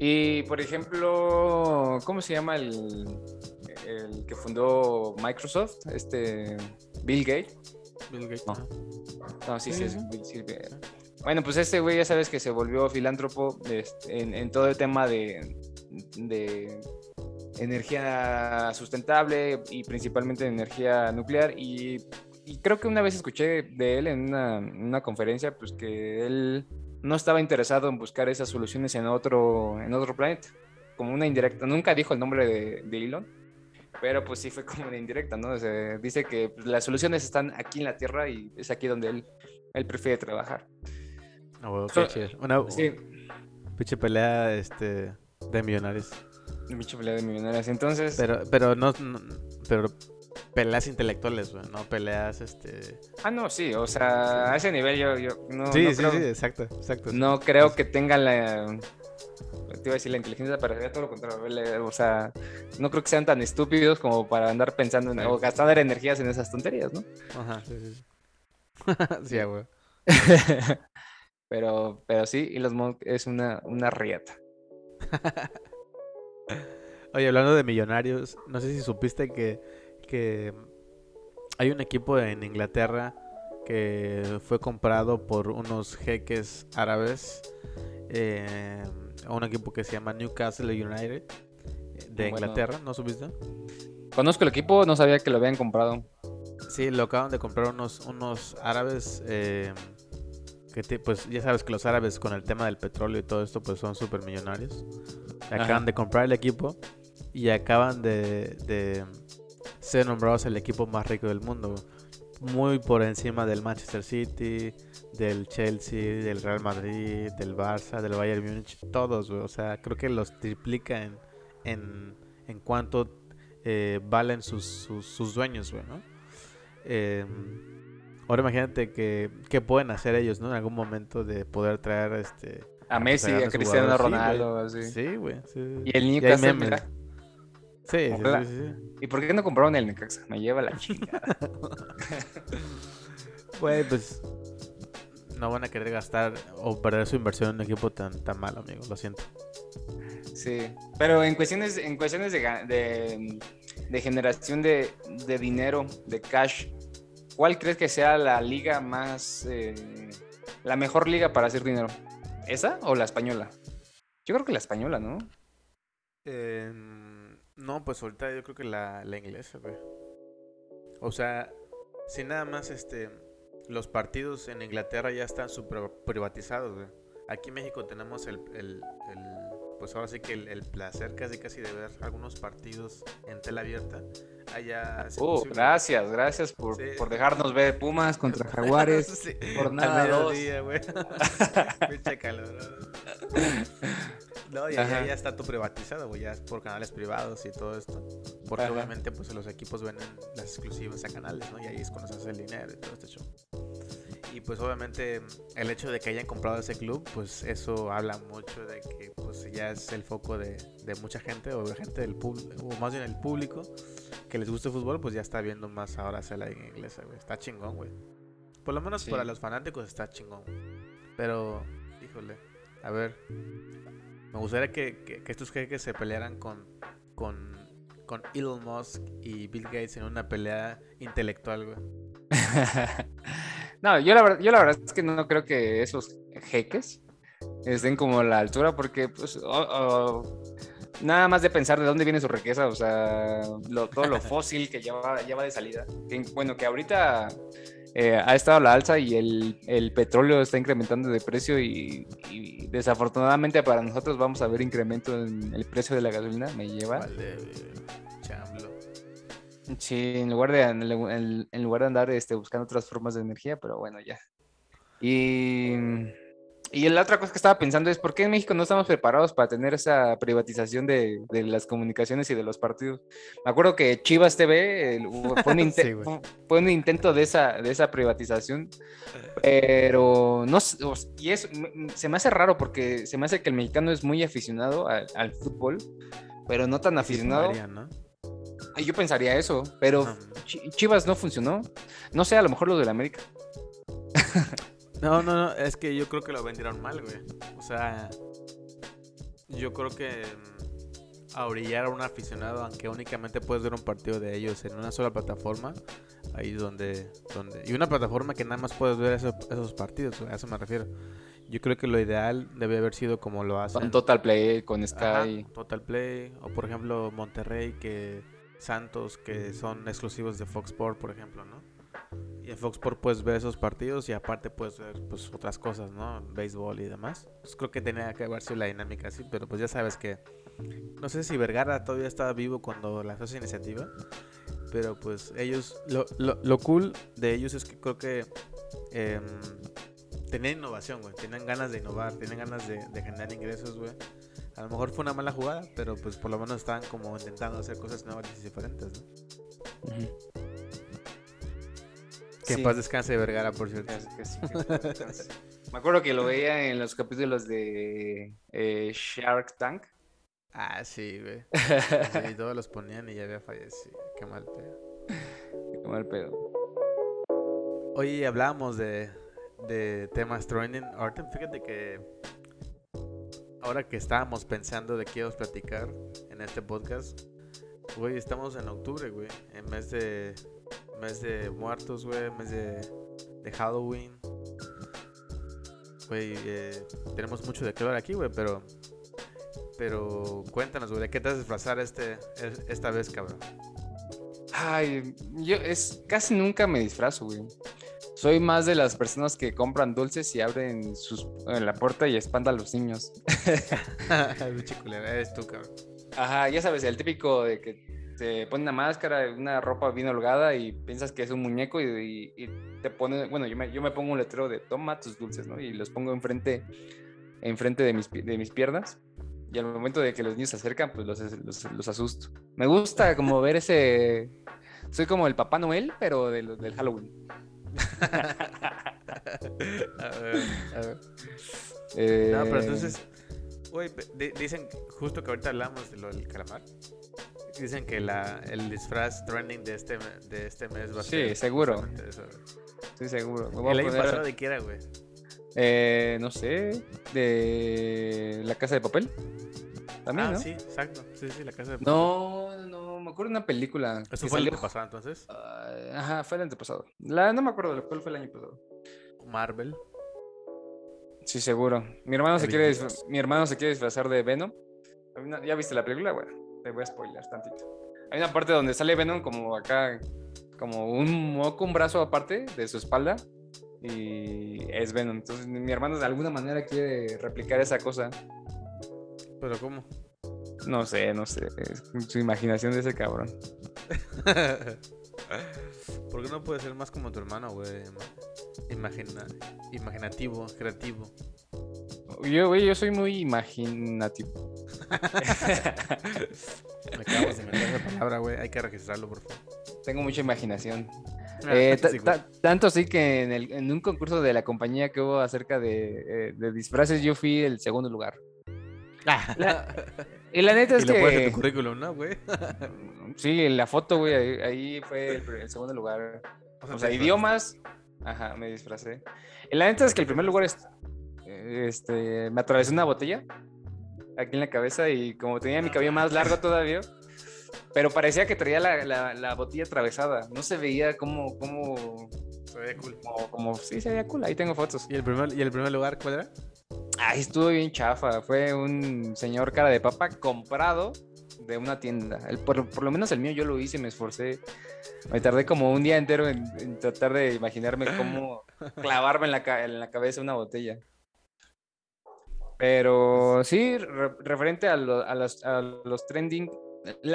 Speaker 2: Y por ejemplo, ¿cómo se llama el, el que fundó Microsoft? Este Bill Gates.
Speaker 1: Bill Gates.
Speaker 2: No. No, sí, sí,
Speaker 1: Sí,
Speaker 2: Bueno, pues este güey ya sabes que se volvió filántropo en, en todo el tema de, de energía sustentable y principalmente de energía nuclear. Y, y creo que una vez escuché de él en una, en una conferencia, pues que él no estaba interesado en buscar esas soluciones en otro, en otro planeta, como una indirecta. Nunca dijo el nombre de, de Elon, pero pues sí fue como una indirecta, ¿no? O sea, dice que pues, las soluciones están aquí en la Tierra y es aquí donde él, él prefiere trabajar. So-
Speaker 1: chido. Una
Speaker 2: Sí,
Speaker 1: pinche pelea este, de millonarios.
Speaker 2: mucha pelea de millonarios. Entonces,
Speaker 1: Pero, pero no, no- pero peleas intelectuales, güey, no peleas, este...
Speaker 2: ah, no, sí, o sea, a ese nivel yo, yo no,
Speaker 1: sí,
Speaker 2: no
Speaker 1: sí,
Speaker 2: creo,
Speaker 1: sí, exacto, exacto.
Speaker 2: no creo que tengan la, te iba a decir la inteligencia para todo lo contrario, o sea, no creo que sean tan estúpidos como para andar pensando en, o gastar energías en esas tonterías, ¿no?
Speaker 1: Ajá, sí, sí. Sí, sí güey.
Speaker 2: pero, pero sí, Elon Musk es una, una riata.
Speaker 1: Oye, hablando de millonarios, no sé si supiste que, que hay un equipo en Inglaterra que fue comprado por unos jeques árabes, eh, un equipo que se llama Newcastle United de
Speaker 2: Bueno.
Speaker 1: Inglaterra, ¿no supiste?
Speaker 2: Conozco el equipo, no sabía que lo habían comprado.
Speaker 1: Sí, lo acaban de comprar unos, unos árabes. eh, que te- pues ya sabes que los árabes con el tema del petróleo y todo esto pues son súper millonarios.
Speaker 2: Ajá.
Speaker 1: Acaban de comprar el equipo y acaban de, de ser nombrados el equipo más rico del mundo. Muy por encima del Manchester City, del Chelsea, del Real Madrid, del Barça, del Bayern Múnich, todos, güey. O sea, creo que los triplica en, en, en cuanto eh, valen sus, sus, sus dueños, güey, ¿no? Eh, Ahora imagínate que, que pueden hacer ellos, ¿no? En algún momento de poder traer este
Speaker 2: a Messi, a, Cristiano Ronaldo, así.
Speaker 1: Sí, güey. Sí,
Speaker 2: Y el Newcastle,
Speaker 1: mira. Sí, sí, sí, sí,
Speaker 2: ¿Y por qué no compraron el Necaxa? Me lleva la chingada.
Speaker 1: Güey, pues no van a querer gastar o perder su inversión en un equipo tan, tan malo, amigo. Lo siento.
Speaker 2: Sí, pero en cuestiones, en cuestiones de, de, de generación de, de, dinero, de cash, ¿cuál crees que sea la liga más, eh, la mejor liga para hacer dinero? ¿Esa o la española? Yo creo que la española, ¿no?
Speaker 1: Eh, no, pues ahorita yo creo que la, la inglesa, güey. O sea, si nada más este los partidos en Inglaterra ya están super privatizados, güey. Aquí en México tenemos el, el, pues ahora sí que el, placer casi casi de ver algunos partidos en tela abierta. Allá
Speaker 2: uh, gracias, gracias por, por, dejarnos ver Pumas contra Jaguares. sí. Por nada. Al
Speaker 1: mediodía, güey. calor. No, y ya, ya está todo privatizado, güey, ya es por canales privados y todo esto. Porque obviamente pues los equipos venden las exclusivas a canales, ¿no? Y ahí es cuando se hace el dinero y todo este show. Y pues obviamente el hecho de que hayan comprado ese club, pues eso habla mucho de que pues ya es el foco de, de mucha gente o de gente del público, o más bien el público que les gusta el fútbol, pues ya está viendo más ahora hacia la liga inglesa, güey. Está chingón, güey. Por lo menos para los fanáticos está chingón. Pero, híjole, a ver, me gustaría que, estos jeques se pelearan con, con, con Elon Musk y Bill Gates en una pelea intelectual, güey.
Speaker 2: no, yo la, verdad, yo la verdad es que no creo que esos jeques estén como a la altura porque, pues, nada más de pensar de dónde viene su riqueza, o sea, todo lo fósil que ya va, de salida. bueno, que ahorita eh, ha estado a la alza y el, petróleo está incrementando de precio y, desafortunadamente para nosotros vamos a ver incremento en el precio de la gasolina, me lleva. Vale, Sí, en lugar de, en, lugar de andar este, buscando otras formas de energía, pero bueno, ya. Y y la otra cosa que estaba pensando es, ¿por qué en México no estamos preparados para tener esa privatización de, las comunicaciones y de los partidos? Me acuerdo que Chivas TV fue, un intento de esa, de esa privatización, pero no y eso se me hace raro porque se me hace que el mexicano es muy aficionado al, fútbol, pero no tan aficionado. Yo pensaría eso, pero Chivas no funcionó. No sé, a lo mejor lo del América.
Speaker 1: No, no, no, es que yo creo que lo vendieron mal, güey. O sea, yo creo que mm, a orillar a un aficionado, aunque únicamente puedes ver un partido de ellos en una sola plataforma, ahí donde, donde... Y una plataforma que nada más puedes ver esos, partidos, a eso me refiero. Yo creo que lo ideal debe haber sido como lo hacen.
Speaker 2: Con Total Play, con Sky.
Speaker 1: Total Play, o por ejemplo Monterrey, que Santos, que son exclusivos de Fox Sport, por ejemplo, ¿no? Y en Fox Sports puedes ver esos partidos y aparte puedes ver pues otras cosas, ¿no? Béisbol y demás. Pues creo que tenía que haber sido la dinámica así, pero pues ya sabes que... No sé si Vergara todavía estaba vivo cuando lanzó esa iniciativa, pero pues ellos... Lo, lo, cool de ellos es que creo que... Em, tenían innovación, güey. Tenían ganas de innovar, tenían ganas de, generar ingresos, güey. A lo mejor fue una mala jugada, pero pues por lo menos estaban como intentando hacer cosas nuevas y diferentes, ¿no? Que en paz descanse Vergara, por cierto.
Speaker 2: Me acuerdo que lo veía en los capítulos de eh, Shark Tank.
Speaker 1: Ah, sí, güey. y todos los ponían y ya había fallecido. Qué mal pedo.
Speaker 2: Qué mal pedo.
Speaker 1: Hoy hablábamos de, de temas training. Ahorita fíjate que ahora que estábamos pensando de qué íbamos a platicar en este podcast, güey, estamos en octubre, güey, en mes de mes de muertos, güey, mes de, de Halloween. Güey, eh, tenemos mucho de qué hablar aquí, güey, pero. Pero cuéntanos, güey, ¿de qué te vas a disfrazar este, esta vez, cabrón?
Speaker 2: Ay, yo es casi nunca me disfrazo, güey. Soy más de las personas que compran dulces y abren sus, en la puerta y espantan a los niños.
Speaker 1: eres tú, cabrón.
Speaker 2: Ajá, ya sabes, el típico de que te pone una máscara, una ropa bien holgada y piensas que es un muñeco y, te pone, bueno, yo me, yo me, pongo un letrero de toma tus dulces, ¿no? Y los pongo enfrente, enfrente de, mis, de mis piernas. Y al momento de que los niños se acercan, pues los, los, asusto. Me gusta como ver ese... Soy como el Papá Noel, pero del, del Halloween.
Speaker 1: a ver, a ver.
Speaker 2: Eh,
Speaker 1: No, pero entonces, di- dicen, justo que ahorita hablamos de lo del calamar, dicen que la, el disfraz trending de este, de este mes va a
Speaker 2: Sí,
Speaker 1: ser
Speaker 2: seguro.
Speaker 1: eso, güey.
Speaker 2: Sí, seguro. Me voy a
Speaker 1: El año pasado de qué era, güey.
Speaker 2: eh, no sé, de La Casa de Papel. También,
Speaker 1: ah,
Speaker 2: ¿no?
Speaker 1: sí, exacto. Sí, sí, la casa de
Speaker 2: No, no, me acuerdo de una película.
Speaker 1: Eso fue el año pasado, entonces.
Speaker 2: Ah, ajá, fue el antepasado. La, no me acuerdo de cuál fue el año pasado.
Speaker 1: Marvel.
Speaker 2: Sí, seguro. Mi hermano se quiere mi hermano se quiere disfrazar de Venom. ¿Ya viste la película? Bueno, te voy a spoiler tantito. Hay una parte donde sale Venom como acá, como un moco, un brazo aparte de su espalda. Y es Venom. Entonces mi hermano de alguna manera quiere replicar esa cosa.
Speaker 1: ¿Pero cómo?
Speaker 2: No sé, no sé. Es su imaginación de ese cabrón.
Speaker 1: ¿Por qué no puede ser más como tu hermano, güey? Imagina, imaginativo, creativo.
Speaker 2: Yo, güey, yo soy muy imaginativo.
Speaker 1: Me acabas de inventar esa palabra, güey. Hay que registrarlo, por favor.
Speaker 2: Tengo mucha imaginación. Eh,
Speaker 1: Sí, güey.
Speaker 2: ta- tanto así que en, el- en un concurso de la compañía que hubo acerca de, eh, de disfraces, yo fui el segundo lugar. la- Y la neta es
Speaker 1: lo pones en
Speaker 2: que.
Speaker 1: tu currículum, ¿no, güey?
Speaker 2: Sí, en la foto, güey, ahí, ahí fue el, el segundo lugar. O sea, idiomas. Ajá, me disfracé. Y la neta es que el primer lugar es, este, me atravesé una botella aquí en la cabeza y como tenía mi cabello más largo todavía, pero parecía que traía la, la- la botella atravesada. No se veía como, como,
Speaker 1: Se veía cool.
Speaker 2: como, como, sí, se veía cool. Ahí tengo fotos.
Speaker 1: ¿Y el, primer, ¿Y el primer lugar cuál era?
Speaker 2: Ay, estuvo bien chafa. Fue un señor cara de papa comprado de una tienda. El- por, por lo menos el mío yo lo hice, me esforcé. Me tardé como un día entero en, en tratar de imaginarme cómo clavarme en la, en la cabeza una botella. Pero sí, re- referente a, lo- a los, a los trending,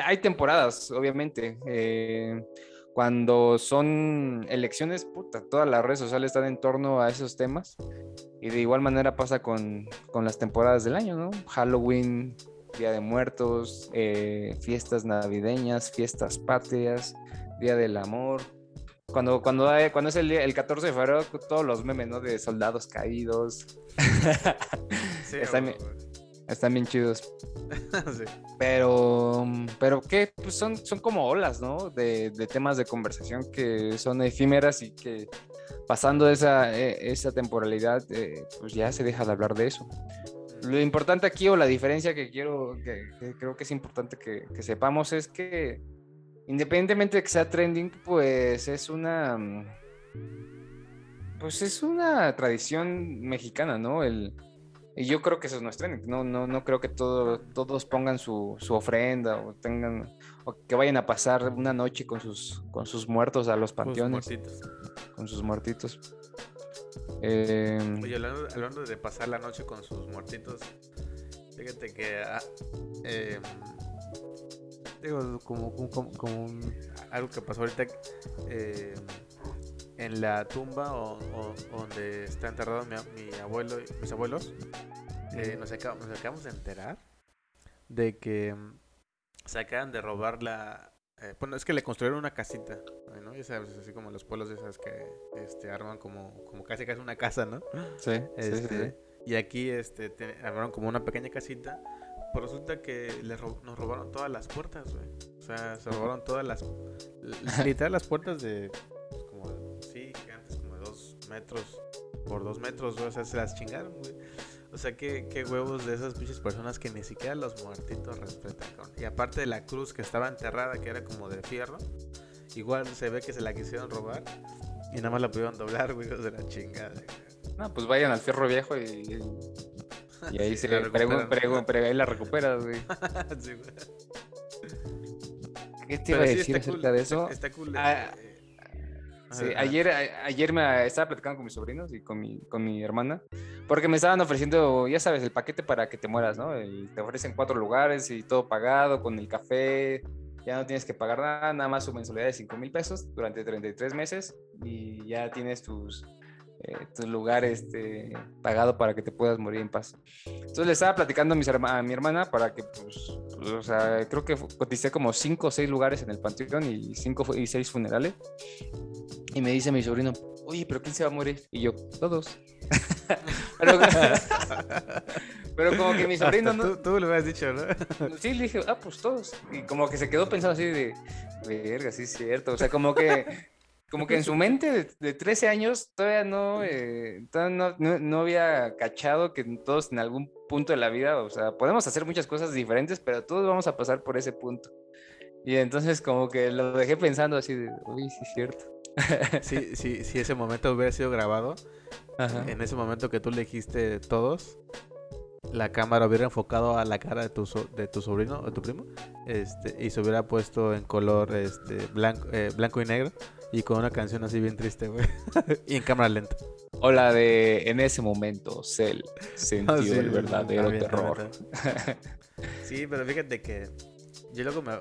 Speaker 2: hay temporadas, obviamente. eh, cuando son elecciones, puta, todas las redes sociales están en torno a esos temas. Y de igual manera pasa con, con las temporadas del año, ¿no? Halloween, Día de Muertos, eh, fiestas navideñas, fiestas patrias, Día del Amor. Cuando, cuando, hay- cuando es el, día- el 14 de febrero, todos los memes, ¿no? De soldados caídos.
Speaker 1: Sí,
Speaker 2: Está. Están bien chidos.
Speaker 1: sí.
Speaker 2: Pero, pero ¿qué? Pues son, son como olas, ¿no? De, de temas de conversación que son efímeras y que pasando esa, eh, esa temporalidad, eh, pues ya se deja de hablar de eso. Lo importante aquí o la diferencia que quiero, que, que creo que es importante que, que sepamos es que independientemente de que sea trending, pues es una, mm, pues es una tradición mexicana, ¿no? El, y yo creo que eso es trending, no, no, no creo que todo, todos pongan su, su ofrenda o tengan, o que vayan a pasar una noche con sus, con sus muertos a los panteones, con sus muertitos. Eh,
Speaker 1: Oye, hablando, hablando de pasar la noche con sus muertitos, fíjate que ah, em, digo como, como, como- un- algo que pasó ahorita em, en la tumba o, o- donde está enterrado mi, mi abuelo y mis abuelos, eh, nos, acab- nos acabamos de enterar de que em, se acaban de robar la eh, bueno, es que le construyeron una casita, ¿no? Ya sabes, así como los pueblos de esas que este, arman como, como casi casi una casa, ¿no?
Speaker 2: sí,
Speaker 1: Este,
Speaker 2: sí.
Speaker 1: Y aquí este, te- armaron como una pequeña casita. Pero resulta que le ro- nos robaron todas las puertas, güey. O sea, se robaron todas las. Literal, las puertas de. pues, como. Sí, gigantes, como de dos metros por dos metros, güey. O sea, se las chingaron, güey. O sea, qué, qué huevos de esas pinches personas que ni siquiera los muertitos respetan. Y aparte de la cruz que estaba enterrada, que era como de fierro, igual se ve que se la quisieron robar. Y nada más la pudieron doblar, güey, de la chingada. güey.
Speaker 2: No, pues vayan al fierro viejo y, y ahí
Speaker 1: Sí,
Speaker 2: se
Speaker 1: la
Speaker 2: pregun-
Speaker 1: recuperan.
Speaker 2: pregun- pre- ahí la recuperas, güey.
Speaker 1: Sí, güey.
Speaker 2: ¿Qué te
Speaker 1: Pero
Speaker 2: iba a
Speaker 1: sí
Speaker 2: decir
Speaker 1: está
Speaker 2: acerca
Speaker 1: cool,
Speaker 2: de
Speaker 1: está-
Speaker 2: eso?
Speaker 1: Está, cool.
Speaker 2: Ah,
Speaker 1: eh,
Speaker 2: Sí, ayer, a- ayer me estaba platicando con mis sobrinos y con mi, con mi hermana, porque me estaban ofreciendo, ya sabes, el paquete para que te mueras, ¿no? El- te ofrecen cuatro lugares y todo pagado, con el café, ya no tienes que pagar nada, nada más su mensualidad de 5 mil pesos durante 33 meses y ya tienes tus, eh, tu lugar este, pagado para que te puedas morir en paz. Entonces le estaba platicando a, mis herma- a mi hermana para que, pues, pues, o sea, creo que coticé como 5 o 6 lugares en el panteón y 5 y 6 funerales. Y me dice mi sobrino, oye, pero ¿quién se va a morir? Y yo, todos. pero, pero como que mi sobrino no...
Speaker 1: Tú, tú lo habías dicho, ¿no?
Speaker 2: Sí, le dije, ah, pues todos. Y como que se quedó pensando así de, verga, sí es cierto. O sea, como que, como que en su mente de, de 13 años todavía, no, eh, todavía no, no, no había cachado que todos en algún punto de la vida, o sea, podemos hacer muchas cosas diferentes, pero todos vamos a pasar por ese punto. Y entonces como que lo dejé pensando así de, uy, sí es cierto.
Speaker 1: Sí, sí, si ese momento hubiera sido grabado,
Speaker 2: Ajá.
Speaker 1: en ese momento que tú le dijiste todos, la cámara hubiera enfocado a la cara de tu, so- de tu sobrino o tu primo este, y se hubiera puesto en color este, blanco, eh, blanco y negro y con una canción así bien triste, güey. y en cámara lenta.
Speaker 2: O la de, en ese momento, Cell sintió
Speaker 1: Ah, sí,
Speaker 2: el verdadero
Speaker 1: también,
Speaker 2: terror.
Speaker 1: también. Sí, pero fíjate que yo luego me,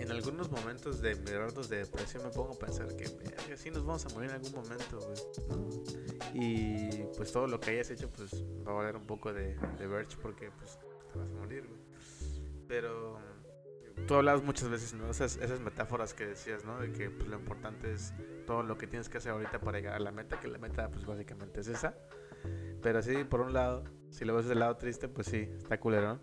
Speaker 1: en algunos momentos de mis ratos de depresión me pongo a pensar que "Verga, sí nos vamos a morir en algún momento, güey. ¿no? Y pues todo lo que hayas hecho pues va a valer un poco de, de Verge porque pues te vas a morir, güey. Pero tú hablabas muchas veces, ¿no? Esas, metáforas que decías, ¿no? De que pues, lo importante es todo lo que tienes que hacer ahorita para llegar a la meta, que la meta pues básicamente es esa. Pero sí, por un lado, si lo ves del lado triste, pues sí, está culero.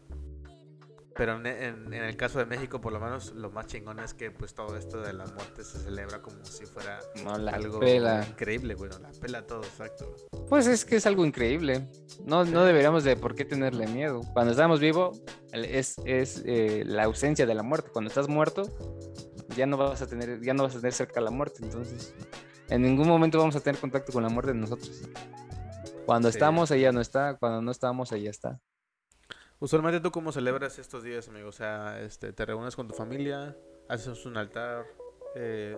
Speaker 1: Pero en, en- en el caso de México, por lo menos, lo más chingón es que pues todo esto de la muerte se celebra como si fuera
Speaker 2: No la
Speaker 1: algo
Speaker 2: pela.
Speaker 1: increíble, bueno, la pela todo, exacto.
Speaker 2: Pues es que es algo increíble. No, no deberíamos de por qué tenerle miedo. Cuando estamos vivos es, es eh, la ausencia de la muerte. Cuando estás muerto ya no vas a tener ya no vas a tener cerca la muerte. Entonces en ningún momento vamos a tener contacto con la muerte de nosotros. Cuando
Speaker 1: Sí.
Speaker 2: estamos ella no está. Cuando no estamos ella está.
Speaker 1: Usualmente tú cómo celebras estos días, amigo, o sea, este, te reúnes con tu familia, haces un altar, eh,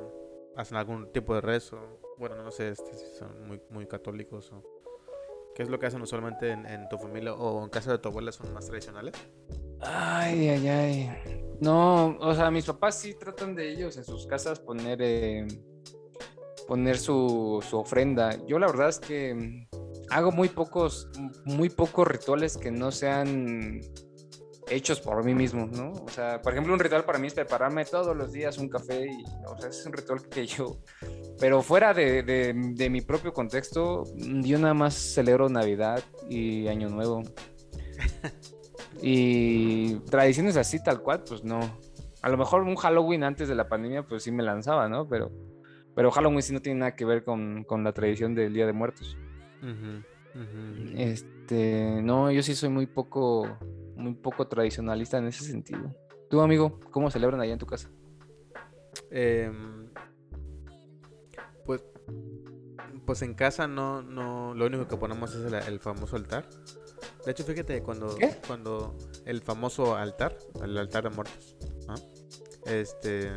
Speaker 1: hacen algún tipo de rezo, bueno, no sé este, si son muy, muy católicos. ¿Qué es lo que hacen usualmente en, tu familia o en casa de tu abuela son más tradicionales?
Speaker 2: Ay, ay, ay. No, o sea, mis papás sí tratan de ellos en sus casas poner, eh, poner su, su ofrenda. Yo la verdad es que hago muy pocos, muy pocos rituales que no sean hechos por mí mismo, ¿no? O sea, por ejemplo, un ritual para mí es prepararme todos los días un café y, o sea, es un ritual que yo... Pero fuera de, de- de mi propio contexto, yo nada más celebro Navidad y Año Nuevo. Y tradiciones así tal cual, pues no. A lo mejor un Halloween antes de la pandemia, pues sí me lanzaba, ¿no? Pero, pero Halloween sí no tiene nada que ver con, con la tradición del Día de Muertos. Este, no, yo sí soy muy poco, muy poco tradicionalista en ese sentido. Tú, amigo, ¿cómo celebran allá en tu casa?
Speaker 1: Em, pues, pues en casa no, no, lo único que ponemos es el, el famoso altar. De hecho, fíjate cuando,
Speaker 2: ¿Qué?
Speaker 1: cuando el famoso altar, el altar de muertos, ¿no? este,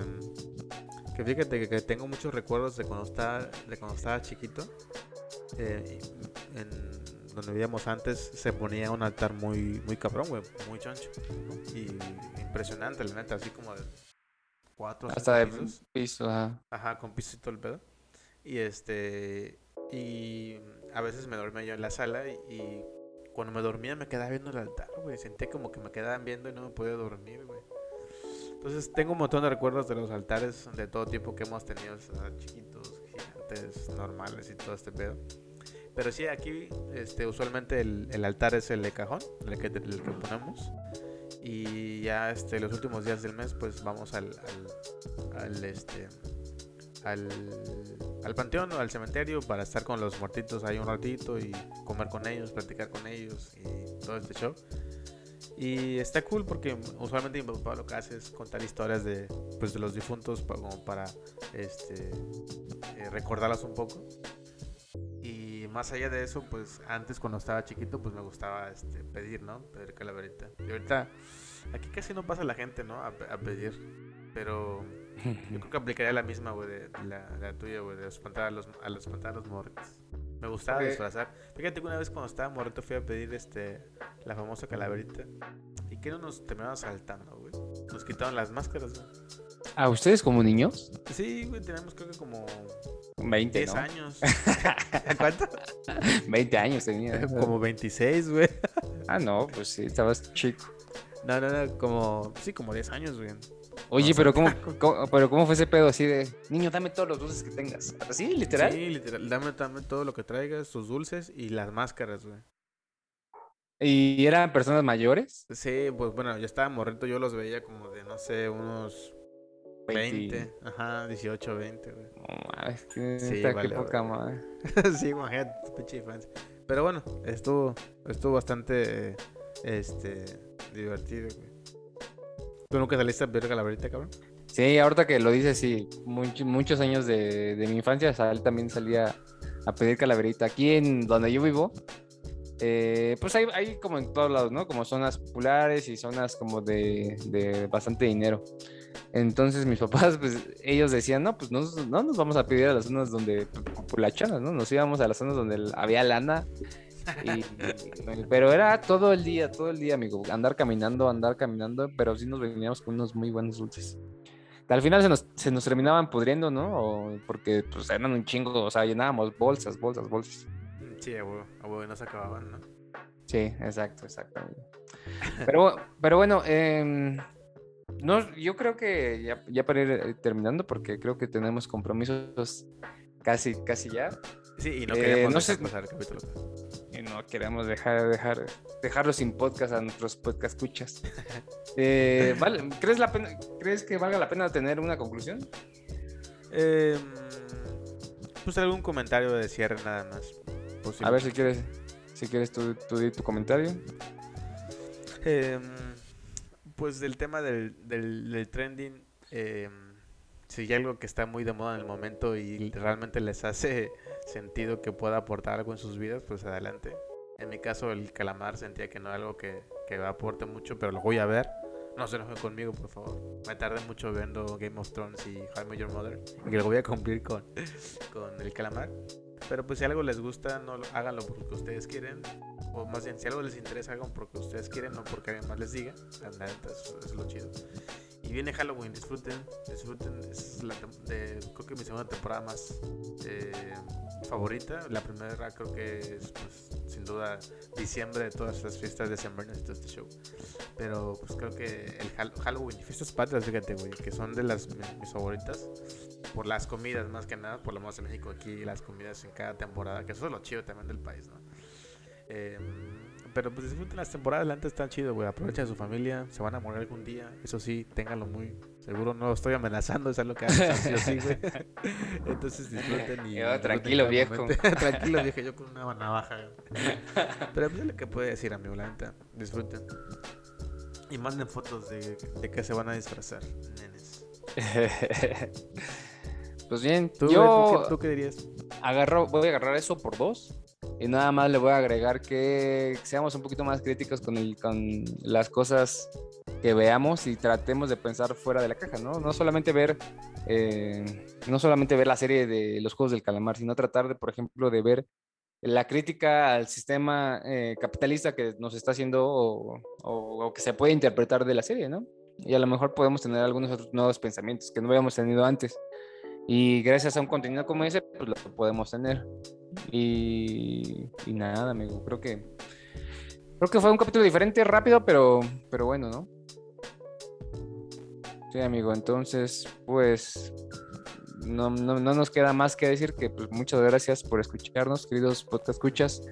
Speaker 1: que fíjate que, que tengo muchos recuerdos de cuando estaba, de cuando estaba chiquito, eh, en donde vivíamos antes se ponía un altar muy, muy cabrón, güey, muy choncho, y impresionante, la neta, así como de cuatro
Speaker 2: Hasta de
Speaker 1: cinco pisos.
Speaker 2: piso, ajá.
Speaker 1: Ajá, con piso y todo el pedo. Y este. Y a veces me dormía yo en la sala y, y cuando me dormía me quedaba viendo el altar, güey. Sentía como que me quedaban viendo y no me podía dormir, güey. Entonces tengo un montón de recuerdos de los altares de todo tipo que hemos tenido, o sea, chiquitos, gigantes, normales y todo este pedo. Pero sí, aquí este, usualmente el, el altar es el de cajón, el que, el que ponemos. Y ya este, los últimos días del mes, pues vamos al, al, al, este, al, al panteón o al cementerio para estar con los muertitos ahí un ratito y comer con ellos, platicar con ellos y todo este show. Y está cool porque usualmente mi papá lo que hace es contar historias de, pues, de los difuntos como para este, eh, recordarlas un poco. Y más allá de eso, pues antes cuando estaba chiquito, pues me gustaba este, pedir, ¿no? Pedir calaverita. Y ahorita aquí casi no pasa la gente, ¿no? A, pe- a pedir. Pero yo creo que aplicaría la misma, güey, de la, la tuya, güey, de espantar a los, a los, espantar a los morritos. Me gustaba disfrazar. Fíjate que una vez cuando estaba morrito fui a pedir este la famosa calaverita. ¿Y que no nos terminaron saltando, güey? Nos quitaron las máscaras, güey.
Speaker 2: ¿A ustedes como niños?
Speaker 1: Sí, güey, tenemos creo que como
Speaker 2: 20,
Speaker 1: 10
Speaker 2: ¿no?
Speaker 1: años. ¿Cuánto?
Speaker 2: 20 años tenía.
Speaker 1: como 26, güey.
Speaker 2: Ah, no, pues sí, estabas chico.
Speaker 1: No, no, no, como, sí, como 10 años, güey.
Speaker 2: Oye,
Speaker 1: No,
Speaker 2: pero
Speaker 1: o
Speaker 2: ¿cómo,
Speaker 1: sea,
Speaker 2: cómo- pero ¿cómo fue ese pedo así de, niño, dame todos los dulces que tengas? ¿Así, literal?
Speaker 1: Sí, literal. Dame, dame todo lo que traigas, tus dulces y las máscaras, güey.
Speaker 2: ¿Y eran personas mayores?
Speaker 1: Sí, pues bueno, yo estaba morrito, yo los veía como de, no sé, unos 20, ajá, 18, 20, güey.
Speaker 2: No mames,
Speaker 1: Sí,
Speaker 2: neta, qué
Speaker 1: vale,
Speaker 2: poca
Speaker 1: vale.
Speaker 2: madre.
Speaker 1: sí, imagínate, tu pinche infancia. Pero bueno, estuvo, estuvo bastante, este, divertido, güey. ¿Tú nunca saliste a ver calaverita, cabrón?
Speaker 2: Sí, ahorita que lo dices, sí, much- muchos años de, de mi infancia, sal, también salía a pedir calaverita. Aquí en donde yo vivo, eh, pues hay, hay como en todos lados, ¿no? Como zonas populares y zonas como de, de bastante dinero. Entonces mis papás, pues ellos decían, no, pues no, no nos vamos a pedir a las zonas donde populachonas, ¿no? Nos íbamos a las zonas donde había lana. y- pero era todo el día, todo el día, amigo. Andar caminando, andar caminando, pero sí nos veníamos con unos muy buenos dulces. Al final se nos, se nos terminaban pudriendo, ¿no? O porque pues eran un chingo, o sea, llenábamos bolsas, bolsas, bolsas.
Speaker 1: Sí, a huevo, a huevo, no se acababan, ¿no?
Speaker 2: Sí, exacto, exacto. amigo. Pero, pero bueno, em, no, yo creo que ya, ya para ir eh, terminando, porque creo que tenemos compromisos casi, casi ya.
Speaker 1: Sí, y no
Speaker 2: Eh,
Speaker 1: dejar
Speaker 2: sé-
Speaker 1: pasar el capítulo.
Speaker 2: Y no queremos dejar, dejar, dejarlo sin podcast a nuestros podcast escuchas. Eh, vale, ¿crees, la pena, ¿Crees que valga la pena tener una conclusión?
Speaker 1: Eh, pues algún comentario de cierre nada más. posible.
Speaker 2: A ver si quieres, si quieres tú, tú di tu comentario.
Speaker 1: Em, pues del tema del, del, del trending, em, si hay algo que está muy de moda en el momento y realmente les hace sentido que pueda aportar algo en sus vidas, pues adelante. En mi caso, el calamar sentía que no era algo que, que aporte mucho, pero lo voy a ver. No se enojen conmigo, por favor. Me tardé mucho viendo Game of Thrones y How I Met Your Mother. Y que lo voy a cumplir con, con el calamar. Pero pues si algo les gusta, no lo- háganlo porque ustedes quieren. O más bien, si algo les interesa, hagan porque ustedes quieren, no porque alguien más les diga. La neta, eso, es lo chido. Y viene Halloween, disfruten, disfruten. Es la de, creo que mi segunda temporada más eh, favorita. La primera creo que es, pues, sin duda, diciembre de todas estas fiestas de y todo este show. Pero pues creo que el Hal- Halloween y fiestas patrias, fíjate, güey, que son de las mi- mis favoritas. Por las comidas, más que nada, por lo menos en México aquí, las comidas en cada temporada, que eso es lo chido también del país, ¿no? Eh, pero pues disfruten las temporadas, la neta está chido, güey. Aprovechen a su familia, se van a morir algún día. Eso sí, ténganlo muy seguro. No lo estoy amenazando, es algo que hacen sí güey. Entonces disfruten y.
Speaker 2: Yo, tranquilo, viejo.
Speaker 1: tranquilo, viejo, yo con una navaja. güey. Pero pues es lo que puede decir, amigo, la neta. Disfruten. Y manden fotos de, de que se van a disfrazar, nenes.
Speaker 2: pues bien,
Speaker 1: ¿Tú,
Speaker 2: yo
Speaker 1: ¿tú, qué, tú qué dirías?
Speaker 2: agarro, voy a agarrar eso por dos. Y nada más le voy a agregar que seamos un poquito más críticos con, el, con las cosas que veamos y tratemos de pensar fuera de la caja, ¿no? No solamente ver, eh, no solamente ver la serie de los Juegos del Calamar, sino tratar de, por ejemplo, de ver la crítica al sistema eh, capitalista que nos está haciendo o, o- o que se puede interpretar de la serie, ¿no? Y a lo mejor podemos tener algunos otros nuevos pensamientos que no habíamos tenido antes. Y gracias a un contenido como ese, pues lo podemos tener. Y, y nada, amigo, creo que creo que fue un capítulo diferente, rápido, pero, pero bueno, ¿no? Sí, amigo, entonces, pues no, no, no nos queda más que decir que pues, muchas gracias por escucharnos, queridos podcast escuchas.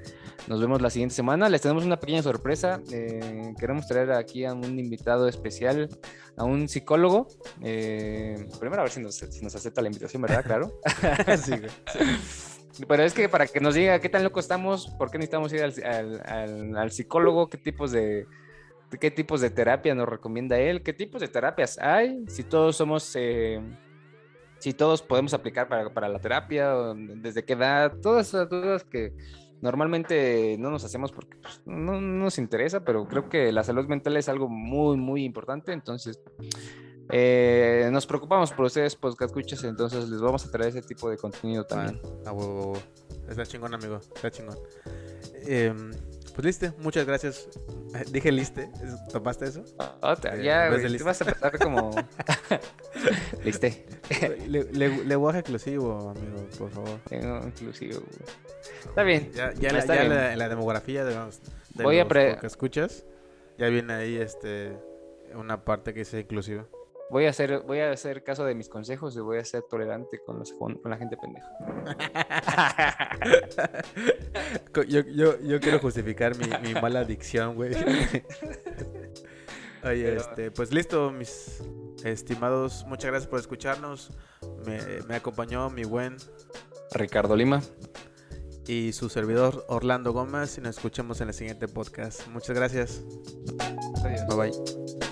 Speaker 2: Nos vemos la siguiente semana. Les tenemos una pequeña sorpresa. eh, queremos traer aquí a un invitado especial, a un psicólogo. Eh, primero a ver si nos, si nos acepta la invitación, ¿verdad? Claro.
Speaker 1: sí.
Speaker 2: Pero es que para que nos diga qué tan loco estamos, por qué necesitamos ir al, al- al- psicólogo, qué tipos de qué tipos de terapia nos recomienda él, qué tipos de terapias hay, si todos somos, eh, si todos podemos aplicar para, para la terapia, desde qué edad, todas esas dudas que normalmente no nos hacemos porque pues, no, no nos interesa, pero creo que la salud mental es algo muy, muy importante, entonces eh, nos preocupamos por ustedes, podcast escuchas, entonces les vamos a traer ese tipo de contenido también.
Speaker 1: Ah, huevo, huevo. Está chingón, amigo. Está chingón. Em, pues liste, muchas gracias. Eh, Dije liste. ¿es- ¿Tomaste eso?
Speaker 2: Otra,
Speaker 1: Eh,
Speaker 2: ya, güey,
Speaker 1: lista.
Speaker 2: vas a empezar como... Liste.
Speaker 1: Le, le- lenguaje exclusivo, amigo, por favor.
Speaker 2: Tengo inclusive, güey. Está bien.
Speaker 1: Ya, ya, la,
Speaker 2: Está
Speaker 1: ya
Speaker 2: bien.
Speaker 1: la, la demografía de los, de
Speaker 2: Voy a
Speaker 1: los
Speaker 2: pre-
Speaker 1: que escuchas. Ya viene ahí este una parte que sea inclusiva.
Speaker 2: Voy a hacer, voy a hacer caso de mis consejos y voy a ser tolerante con, los, con, con la gente pendeja.
Speaker 1: Yo, yo, yo quiero justificar mi, mi mala adicción, güey. Oye, este, pues listo, mis estimados. Muchas gracias por escucharnos. Me, me acompañó mi buen
Speaker 2: Ricardo Lima.
Speaker 1: y su servidor Orlando Gómez. Y nos escuchamos en el siguiente podcast. Muchas gracias.
Speaker 2: Adiós.
Speaker 1: Bye bye.